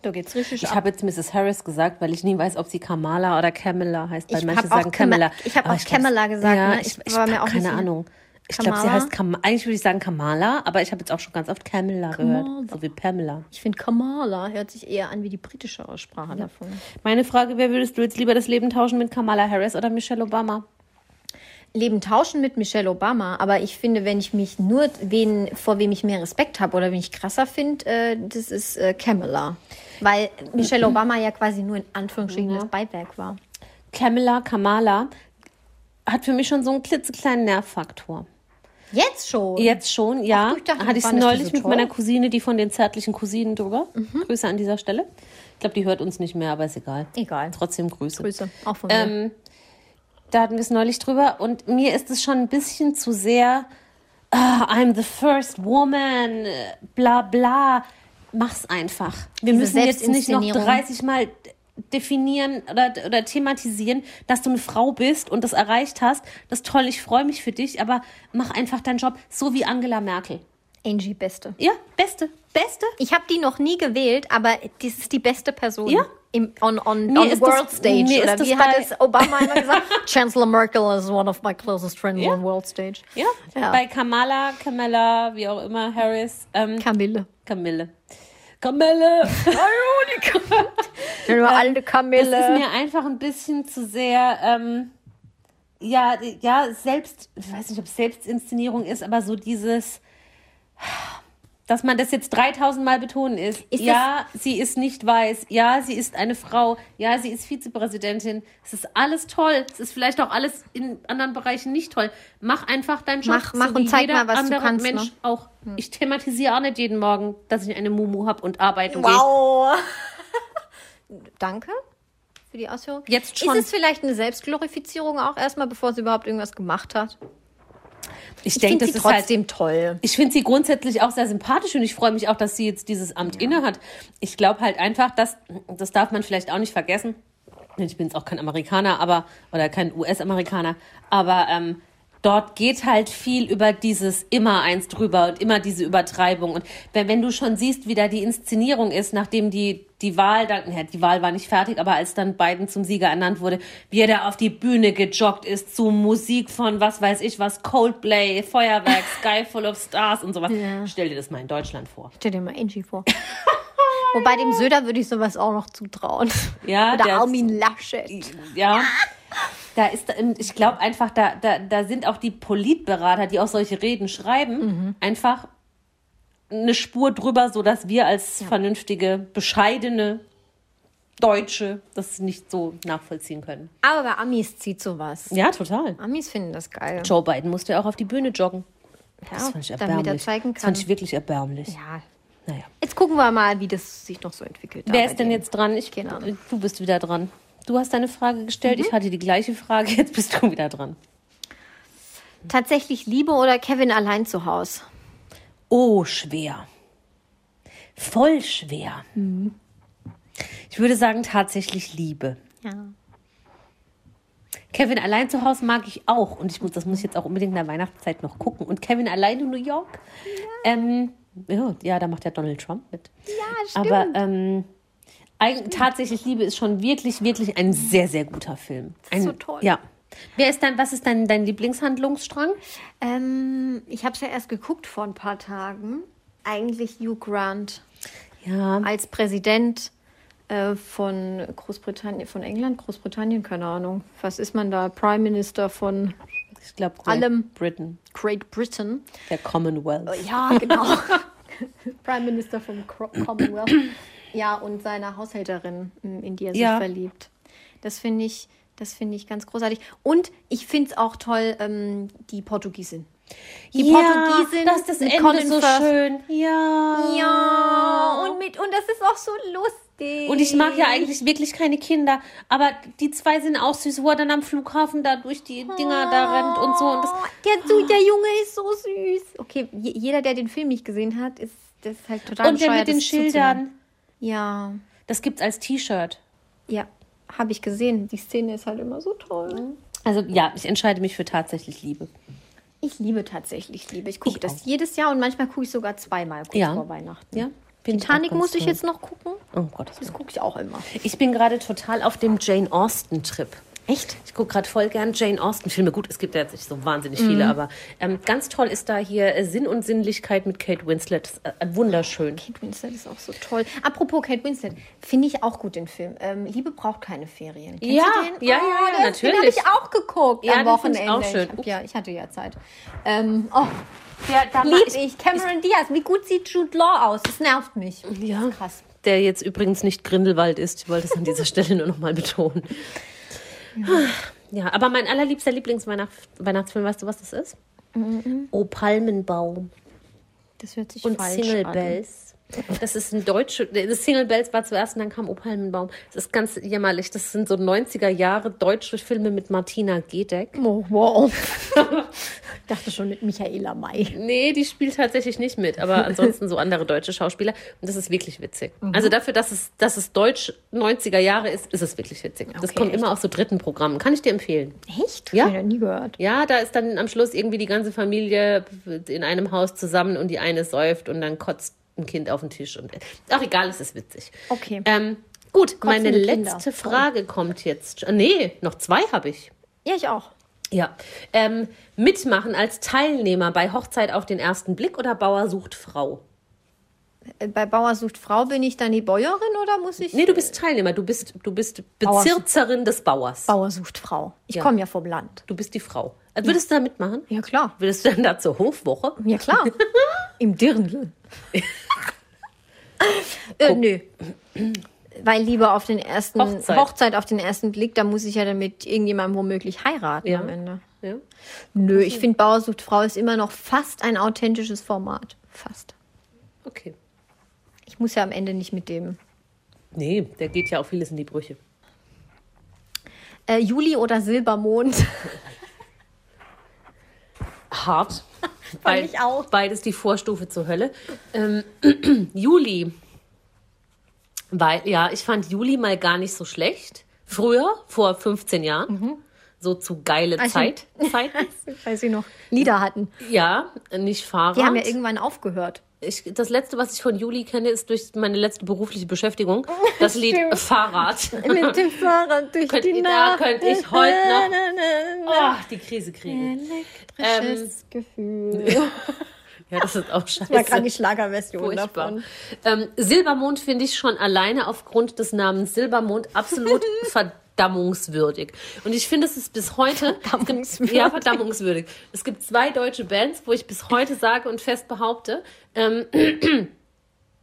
Da geht's richtig Ich ab. habe jetzt Mrs. Harris gesagt, weil ich nie weiß, ob sie Kamala oder Kamala heißt, weil Ich manche sagen Kamala. Kama- ich hab Aber auch Kamala gesagt, Ja, ne? ich, Ich war mir auch keine Ahnung. Ich glaube, sie Kamala? heißt Kam Eigentlich würde ich sagen Kamala, aber ich habe jetzt auch schon ganz oft Kamala gehört. So wie Pamela. Ich finde Kamala hört sich eher an wie die britische Aussprache davon. Meine Frage, wer würdest du jetzt lieber das Leben tauschen mit Kamala Harris oder Michelle Obama? Leben tauschen mit Michelle Obama, aber ich finde, wenn ich mich nur wen, vor wem ich mehr Respekt habe oder wen ich krasser finde, äh, das ist äh, Kamala. Weil Michelle Obama ja quasi nur in Anführungsstrichen das Beiwerk war. Kamala, Kamala hat für mich schon so einen klitzekleinen Nervfaktor. Jetzt schon. Jetzt schon, ja. Ach ich dachte, Hatte ich das neulich diese mit? Mhm. meiner Cousine, die von den zärtlichen Cousinen drüber. Grüße an dieser Stelle. Ich glaube, die hört uns nicht mehr, aber ist egal. Egal. Trotzdem Grüße. Grüße, auch von mir. Ähm, da hatten wir es neulich drüber und mir ist es schon ein bisschen zu sehr, ah, I'm the first woman, äh, bla bla. Mach's einfach. Wir Diese müssen jetzt nicht noch Selbstinszenierung. 30 Mal definieren oder, oder thematisieren, dass du eine Frau bist und das erreicht hast. Das ist toll, ich freue mich für dich, aber mach einfach deinen Job so wie Angela Merkel. Angie Beste. Ja, beste, beste. Ich habe die noch nie gewählt, aber das ist die beste Person. Ja. Im, on on, Mir on the ist das- world stage. Oder ist das wie hat es Obama immer gesagt? Chancellor Merkel is one of my closest friends Ja. on world stage. Ja, Ja. bei Kamala, Kamala, wie auch immer, Harris, ähm, Camille. Camille. Camille. Nur alte Camille. Das ist mir einfach ein bisschen zu sehr, ähm, ja, ja, selbst, ich weiß nicht, ob es Selbstinszenierung ist, aber so dieses, dass man das jetzt 3000 Mal betonen ist. Ist ja, sie ist nicht weiß. Ja, sie ist eine Frau. Ja, sie ist Vizepräsidentin. Es ist alles toll. Es ist vielleicht auch alles in anderen Bereichen nicht toll. Mach einfach deinen Job. Mach- mach so und zeig mal, was du kannst, Mensch ne? auch. Ich thematisiere auch nicht jeden Morgen, dass ich eine Mumu habe und arbeiten gehe. Wow. Danke für die Ausführung. Jetzt schon. Ist es vielleicht eine Selbstglorifizierung auch erstmal, bevor sie überhaupt irgendwas gemacht hat? Ich Ich denke, finde das sie ist halt trotzdem toll. Ich finde sie grundsätzlich auch sehr sympathisch und ich freue mich auch, dass sie jetzt dieses Amt inne hat. Ich glaube halt einfach, dass, das darf man vielleicht auch nicht vergessen. Ich bin jetzt auch kein Amerikaner, aber, oder kein US-Amerikaner, aber ähm, dort geht halt viel über dieses immer eins drüber und immer diese Übertreibung. Und wenn, wenn du schon siehst, wie da die Inszenierung ist, nachdem die, die Wahl dann, ja, die Wahl war nicht fertig, aber als dann Biden zum Sieger ernannt wurde, wie er da auf die Bühne gejoggt ist zu Musik von was weiß ich was, Coldplay, Feuerwerk, Sky Full of Stars und sowas. Stell dir das mal in Deutschland vor. Stell dir mal Angie vor. Wobei dem Söder würde ich sowas auch noch zutrauen. Ja, Oder der- Armin Laschet. Ja. Da ist, ich glaube einfach, da, da, da sind auch die Politberater, die auch solche Reden schreiben, einfach eine Spur drüber, sodass wir als vernünftige, bescheidene Deutsche das nicht so nachvollziehen können. Aber bei Amis zieht sowas. Ja, total. Amis finden das geil. Joe Biden musste ja auch auf die Bühne joggen. Das Ja, fand ich damit er erbärmlich. zeigen Das fand kann. ich wirklich erbärmlich. Ja. Naja. Jetzt gucken wir mal, wie das sich noch so entwickelt. Wer ist denn jetzt dran? Ich, Ahnung. du bist wieder dran. Du hast deine Frage gestellt, ich hatte die gleiche Frage, jetzt bist du wieder dran. Tatsächlich Liebe oder Kevin allein zu Hause? Oh, schwer. Voll schwer. Ich würde sagen, tatsächlich Liebe. Ja. Kevin allein zu Hause mag ich auch. Und ich muss, das muss ich jetzt auch unbedingt in der Weihnachtszeit noch gucken. Und Kevin allein in New York. Ja, ähm, ja, ja da macht ja Donald Trump mit. Ja, stimmt. Aber ähm, eigen, tatsächlich Liebe ist schon wirklich, wirklich ein sehr, sehr guter Film. Ein, so toll. Ja. Wer ist dein, was ist dein, dein Lieblingshandlungsstrang? Ähm, ich habe es ja erst geguckt vor ein paar Tagen. Eigentlich Hugh Grant Ja. als Präsident äh, von Großbritannien, von England, Großbritannien, keine Ahnung. Was ist man da? Prime Minister von Ich glaube, Allem. Britain, Great Britain. der Commonwealth. Ja, genau. Prime Minister vom Commonwealth. Ja, und seiner Haushälterin, m, in die er sich Ja. verliebt. Das finde ich, das finde ich ganz großartig. Und ich finde es auch toll, ähm, die Portugiesin. Die Portugiesin. das ist das Ende Colin so Firth. schön. Ja. Ja, und, mit, und das ist auch so lustig. Und ich mag ja eigentlich wirklich keine Kinder, aber die zwei sind auch süß, wo er dann am Flughafen da durch die Dinger da rennt und so. Und das, Der, so, der Junge ist so süß. Okay, je- jeder, der den Film nicht gesehen hat, ist das ist halt total und der mit den. Schildern, Ja, das gibt's als T-Shirt. ja, habe ich gesehen. Die Szene ist halt immer so toll. Also ja, ich entscheide mich für tatsächlich Liebe. Ich liebe tatsächlich Liebe. Ich gucke Ich das auch. jedes Jahr und manchmal gucke ich sogar zweimal kurz Ja. vor Weihnachten. Ja. Ich Titanic ganz muss ich jetzt noch gucken. Oh Gott, das Das gucke ich auch immer. Ich bin gerade total auf dem Jane Austen-Trip. Echt? Ich gucke gerade voll gern Jane Austen-Filme. Gut, es gibt ja jetzt nicht so wahnsinnig viele, aber ähm, ganz toll ist da hier äh, Sinn und Sinnlichkeit mit Kate Winslet. Äh, wunderschön. Kate Winslet ist auch so toll. Apropos Kate Winslet, finde ich auch gut den Film. Ähm, Liebe braucht keine Ferien. Kennst Ja, du den? ja, ja, ja, das- Den habe natürlich. ich auch geguckt Ja, am find ich Wochenende. auch schön. Ich hab, ja, ich hatte ja Zeit. Ähm, oh, Der, da lieb ich. Cameron Diaz. Wie gut sieht Jude Law aus? Das nervt mich. Ja, Krass. der jetzt übrigens nicht Grindelwald ist. Ich wollte es an dieser Stelle nur noch mal betonen. Ja, aber mein allerliebster Lieblingsweihnachtsfilm, weißt du, was das ist? O Palmenbaum Das hört sich und falsch Single an. Bells. Das ist ein deutsche, das Single Bells war zuerst und dann kam O Palmenbaum. Das ist ganz jämmerlich. Das sind so 90er Jahre deutsche Filme mit Martina Gedeck. Oh, wow. ich dachte schon mit Michaela May. Nee, die spielt tatsächlich nicht mit, aber ansonsten so andere deutsche Schauspieler. Und das ist wirklich witzig. Mhm. Also dafür, dass es, dass es deutsch 90er Jahre ist, ist es wirklich witzig. das Okay, kommt echt? immer auf so dritten Programmen. Kann ich dir empfehlen. Echt? Ja. Ich nie gehört. Ja, da ist dann am Schluss irgendwie die ganze Familie in einem Haus zusammen und die eine säuft und dann kotzt ein Kind auf den Tisch. Und ach egal, es ist witzig. Okay. Ähm, gut, meine Kotzende Kinder. letzte Frage kommt jetzt. Nee, noch zwei habe ich. Ja, ich auch. Ja. Ähm, mitmachen als Teilnehmer bei Hochzeit auf den ersten Blick oder Bauer sucht Frau? Äh, Bei Bauer sucht Frau bin ich dann die Bäuerin oder muss ich? Nee, du bist Teilnehmer. Du bist, du bist Bauer- Bezirzerin des Bauers. Bauer sucht Frau. Ich Ja. komme ja vom Land. Du bist die Frau. Würdest du da mitmachen? Ja, klar. Würdest du dann da zur Hofwoche? Ja, klar. Im Dirndl. äh, nö. Weil lieber auf den ersten Hochzeit. Hochzeit. auf den ersten Blick, da muss ich ja dann mit irgendjemandem womöglich heiraten Ja. am Ende. Ja. Nö, ich finde Bauer sucht Frau ist immer noch fast ein authentisches Format. Fast. Okay. Ich muss ja am Ende nicht mit dem. Nee, der geht ja auch vieles in die Brüche. Äh, Juli oder Silbermond. Hart. Fand ich auch. Beides die Vorstufe zur Hölle. Ähm, Juli. Weil, ja, ich fand Juli mal gar nicht so schlecht. Früher, vor 15 Jahren. So zu geile Also- Zeit, Zeiten. Weil sie noch Lieder hatten. Ja, nicht Fahrrad. Die haben ja irgendwann aufgehört. Ich, das letzte, was ich von Juli kenne, ist durch meine letzte berufliche Beschäftigung. Das Lied Stimmt. Fahrrad. Mit dem Fahrrad durch Könnt die ihr- da Nacht. könnt ich heute noch-. Oh, die Krise kriegen. Elektrisches Gefühl. Ja, das ist auch scheiße. war gerade die Schlagerversion Furchtbar. davon. Ähm, Silbermond finde ich schon alleine aufgrund des Namens Silbermond absolut verdammungswürdig. Und ich finde, es ist bis heute Verdammungswürdig. ja verdammungswürdig. Es gibt zwei deutsche Bands, wo ich bis heute sage und fest behaupte, ähm,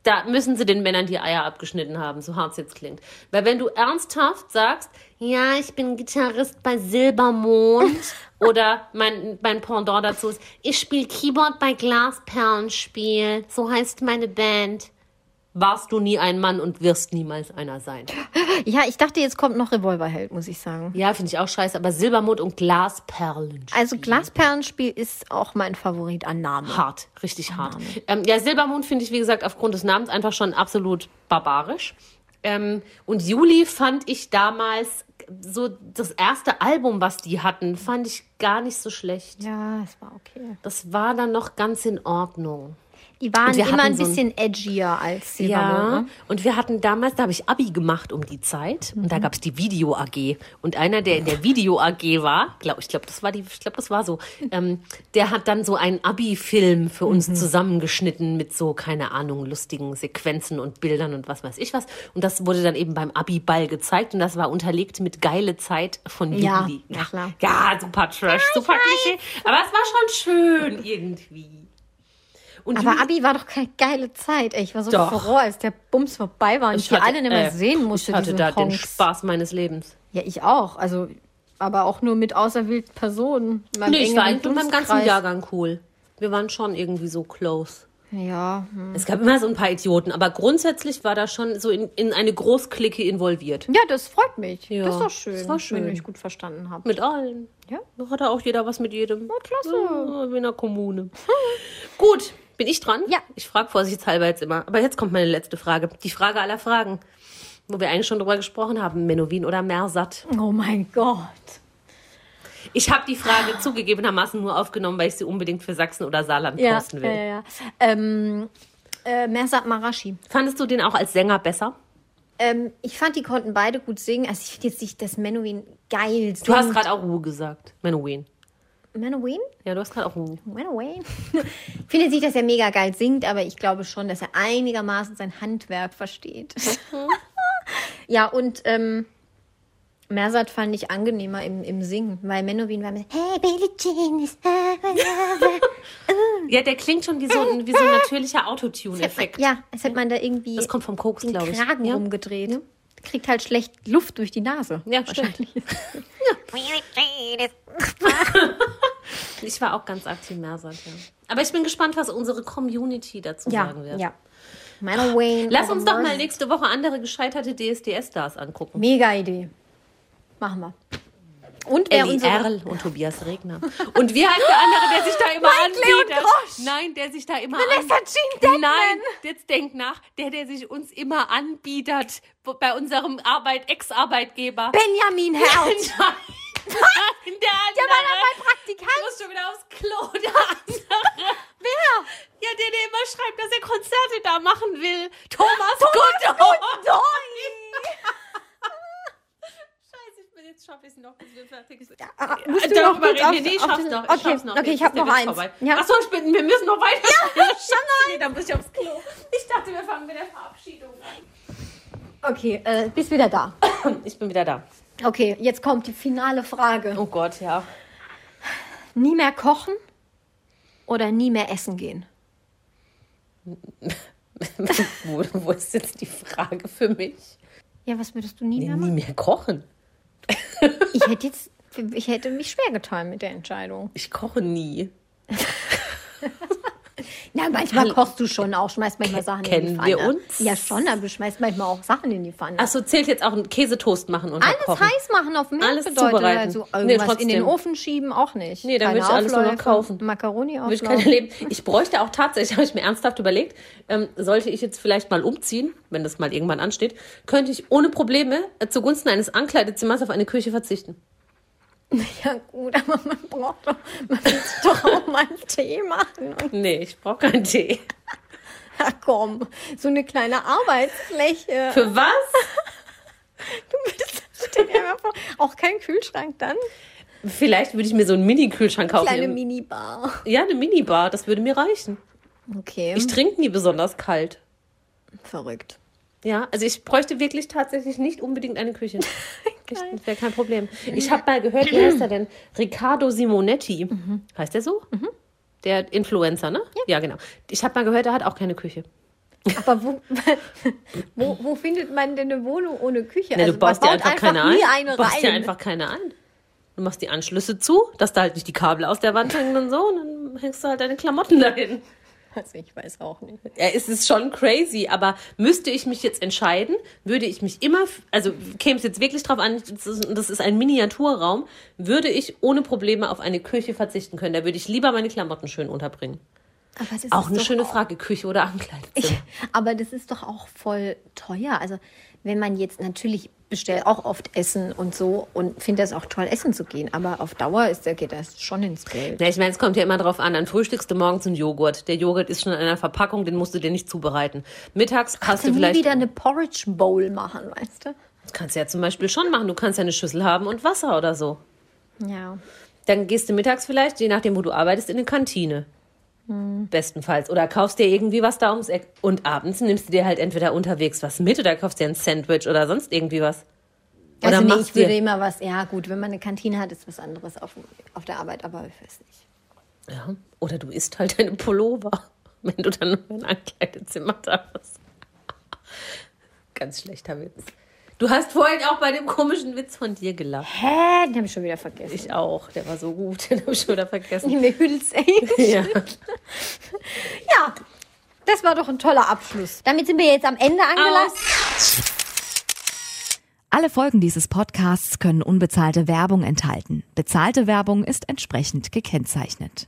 da müssen sie den Männern die Eier abgeschnitten haben, so hart es jetzt klingt. Weil wenn du ernsthaft sagst, ja, ich bin Gitarrist bei Silbermond oder mein, mein Pendant dazu ist, ich spiele Keyboard bei Glasperlenspiel, so heißt meine Band. Warst du nie ein Mann und wirst niemals einer sein. Ja, ich dachte, jetzt kommt noch Revolverheld, muss ich sagen. Ja, finde ich auch scheiße, aber Silbermond und Glasperlenspiel. Also Glasperlenspiel ist auch mein Favorit an Namen. hart, richtig hart. Ähm, ja, Silbermond finde ich, wie gesagt, aufgrund des Namens einfach schon absolut barbarisch. Ähm, und Juli fand ich damals so das erste Album, was die hatten, fand ich gar nicht so schlecht. Ja, es war okay. Das war dann noch ganz in Ordnung. Die waren immer ein so ein- bisschen edgier als Silbermond. Ja, ne? und wir hatten damals, da habe ich Abi gemacht um die Zeit und da gab es die Video AG und einer, der in der Video AG war, glaub, ich glaube, das war die, ich glaube, das war so, ähm, der hat dann so einen Abi-Film für uns zusammengeschnitten mit so keine Ahnung lustigen Sequenzen und Bildern und was weiß ich was und das wurde dann eben beim Abi-Ball gezeigt und das war unterlegt mit geile Zeit von Ja, Juli. na klar. ja, super Trash, super Klischee, aber es war schon schön irgendwie. Und Aber Juli- Abi war doch keine geile Zeit. Ey, ich war so Doch. froh, als der Bums vorbei war und ich, die alle nicht mehr äh, sehen musste. Ich hatte diese da den Honks. Spaß meines Lebens. Ja, ich auch. Also, aber auch nur mit auserwählten Personen. in meinem Nee, ich war engeren eigentlich mit meinem ganzen Dunstkreis. Jahrgang cool. Wir waren schon irgendwie so close. Ja, hm. Es gab immer so ein paar Idioten, aber grundsätzlich war da schon so in, in eine Großklicke involviert. ja, das freut mich. Ja, das ist doch schön, das war schön. wenn euch gut verstanden habt. Mit allen. Ja. Da hatte auch jeder was mit jedem. Na, klasse. Ja, wie in der Kommune. Gut, bin ich dran? Ja. Ich frage vorsichtshalber jetzt immer. Aber jetzt kommt meine letzte Frage. Die Frage aller Fragen. Wo wir eigentlich schon drüber gesprochen haben. Menowin oder Mersat? Oh mein Gott. Ich habe die Frage zugegebenermaßen nur aufgenommen, weil ich sie unbedingt für Sachsen oder Saarland Ja, posten will. ja, ja. Ähm, Äh, Mersat Marashi. Fandest du den auch als Sänger besser? Ähm, ich fand, die konnten beide gut singen. Also ich finde jetzt nicht, dass Menowin geil singt. Du hast gerade auch Ruhe gesagt. Menowin. Menowin? Ja, du hast gerade auch Ruhe. Menowin? ich finde jetzt nicht, dass er mega geil singt, aber ich glaube schon, dass er einigermaßen sein Handwerk versteht. ja, und ähm, Mersat fand ich angenehmer im, im Singen, weil Menowin war mit Hey, Billie Jean is Ja, der klingt schon wie so ein, wie so ein natürlicher Autotune-Effekt. Ja, als hätte man da irgendwie Das kommt vom Koks, den glaube ich. Kragen ja. rumgedreht. Kriegt halt schlecht Luft durch die Nase. Ja, stimmt. Ich war auch ganz aktiv Mersat, ja. Aber ich bin gespannt, was unsere Community dazu Ja, sagen wird. ja. Menowin. Lass uns doch mal nächste Woche andere gescheiterte DSDS-Stars angucken. Mega Idee. Machen wir. Und Ellie unsere... Erl und Tobias Regner. Und wie heißt der andere, der sich da immer anbietet? Nein, der sich da immer Deadman. Nein, jetzt denk nach. Der, der sich uns immer anbietet bei unserem Arbeit Ex-Arbeitgeber. Benjamin Herz. Nein, der andere. Der war doch mein Ich Praktikant. muss schon wieder aufs Klo. Der andere. Wer? Ja, der, der immer schreibt, dass er Konzerte da machen will. Thomas, Goodall. Scheiße, ich bin jetzt schaffe ich es noch, bis wir fertig sind. Ah, musst du Darüber noch reden wir. Nee, ich schaff's noch. Ich okay, schaff's noch. okay, ich der noch eins. vorbei. Ja. Achso, ich bin, wir müssen noch weiter. Ja, nee, dann muss ich aufs Klo. Ich dachte, wir fangen mit der Verabschiedung an. Okay, äh, bist wieder da. Ich bin wieder da. Okay, jetzt kommt die finale Frage. Oh Gott, ja. Nie mehr kochen oder nie mehr essen gehen? wo, wo ist jetzt die Frage für mich? Ja, was würdest du nie mehr Nie machen? mehr kochen. Ich hätte jetzt, ich hätte mich schwer getan mit der Entscheidung. Ich koche nie. Na, manchmal kochst du schon auch, schmeißt manchmal Sachen in die kennen Pfanne. wir uns? Ja, schon, aber du schmeißt manchmal auch Sachen in die Pfanne. Achso, zählt jetzt auch ein Käsetoast machen und alles kochen. heiß machen auf dem Herd Alles bedeutet zubereiten. also Nee, irgendwas in den. Ofen schieben auch nicht. Nee, dann würde ich alles nur noch kaufen. Macaroni Würde ich. Ich bräuchte auch tatsächlich, habe ich mir ernsthaft überlegt, ähm, sollte ich jetzt vielleicht mal umziehen, wenn das mal irgendwann ansteht, könnte ich ohne Probleme äh, zugunsten eines Ankleidezimmers auf eine Küche verzichten. Ja gut, aber man braucht doch, man will doch auch mal einen Tee machen. Nee, ich brauche keinen Tee. ach komm, so eine kleine Arbeitsfläche. Für was? Du würdest stell dir mal vor, auch kein Kühlschrank dann? Vielleicht würde ich mir so einen Mini-Kühlschrank kaufen. Kleine Minibar. ja, eine Minibar, das würde mir reichen. Okay, Ich trinke nie besonders kalt. verrückt. Ja, also ich bräuchte wirklich tatsächlich nicht unbedingt eine Küche. Das wäre kein Problem. Ich habe mal gehört, wie heißt er denn? Riccardo Simonetti. Heißt der so? Der Influencer, ne? Ja, genau. Ich habe mal gehört, er hat auch keine Küche. Aber wo, wo, wo findet man denn eine Wohnung ohne Küche? Ne, Also du baust dir baut einfach keine ein. eine du baust dir einfach keine ein. Du machst die Anschlüsse zu, dass da halt nicht die Kabel aus der Wand hängen und so, und dann hängst du halt deine Klamotten dahin. Also ich weiß auch nicht. Ja, es ist schon crazy, aber müsste ich mich jetzt entscheiden, würde ich mich immer, also käme es jetzt wirklich drauf an, das ist, ein Miniaturraum, würde ich ohne Probleme auf eine Küche verzichten können. Da würde ich lieber meine Klamotten schön unterbringen. Aber das Auch ist eine schöne auch- Frage, Küche oder Ankleidezimmer. Aber das ist doch auch voll teuer. Also wenn man jetzt natürlich bestellt auch oft Essen und so und finde das auch toll, essen zu gehen. Aber auf Dauer ist der geht das schon ins Geld. Ja, ich meine, es kommt ja immer drauf an, dann frühstückst du morgens einen Joghurt. Der Joghurt ist schon in einer Verpackung, den musst du dir nicht zubereiten. Mittags hast Kannst du vielleicht... wieder eine Porridge Bowl machen, weißt du? Das kannst du ja zum Beispiel schon machen. Du kannst ja eine Schüssel haben und Wasser oder so. Ja. Dann gehst du mittags vielleicht, je nachdem, wo du arbeitest, in eine Kantine. Bestenfalls. Oder kaufst dir irgendwie was da ums Eck. Und abends nimmst du dir halt entweder unterwegs was mit oder kaufst dir ein Sandwich oder sonst irgendwie was. Oder Also nee, machst ich würde dir. immer was, ja gut, wenn man eine Kantine hat, ist was anderes auf, auf der Arbeit, aber ich weiß nicht. Ja. Oder du isst halt deine Pullover, wenn du dann nur ein Ankleidezimmer da hast. Ganz schlechter Witz. Du hast vorhin auch bei dem komischen Witz von dir gelacht. Hä? Den habe ich schon wieder vergessen. Ich auch. Der war so gut. Den habe ich schon wieder vergessen. Ich mir Hülse. Ja. Ja, das war doch ein toller Abschluss. Damit sind wir jetzt am Ende angelangt. Alle Folgen dieses Podcasts können unbezahlte Werbung enthalten. Bezahlte Werbung ist entsprechend gekennzeichnet.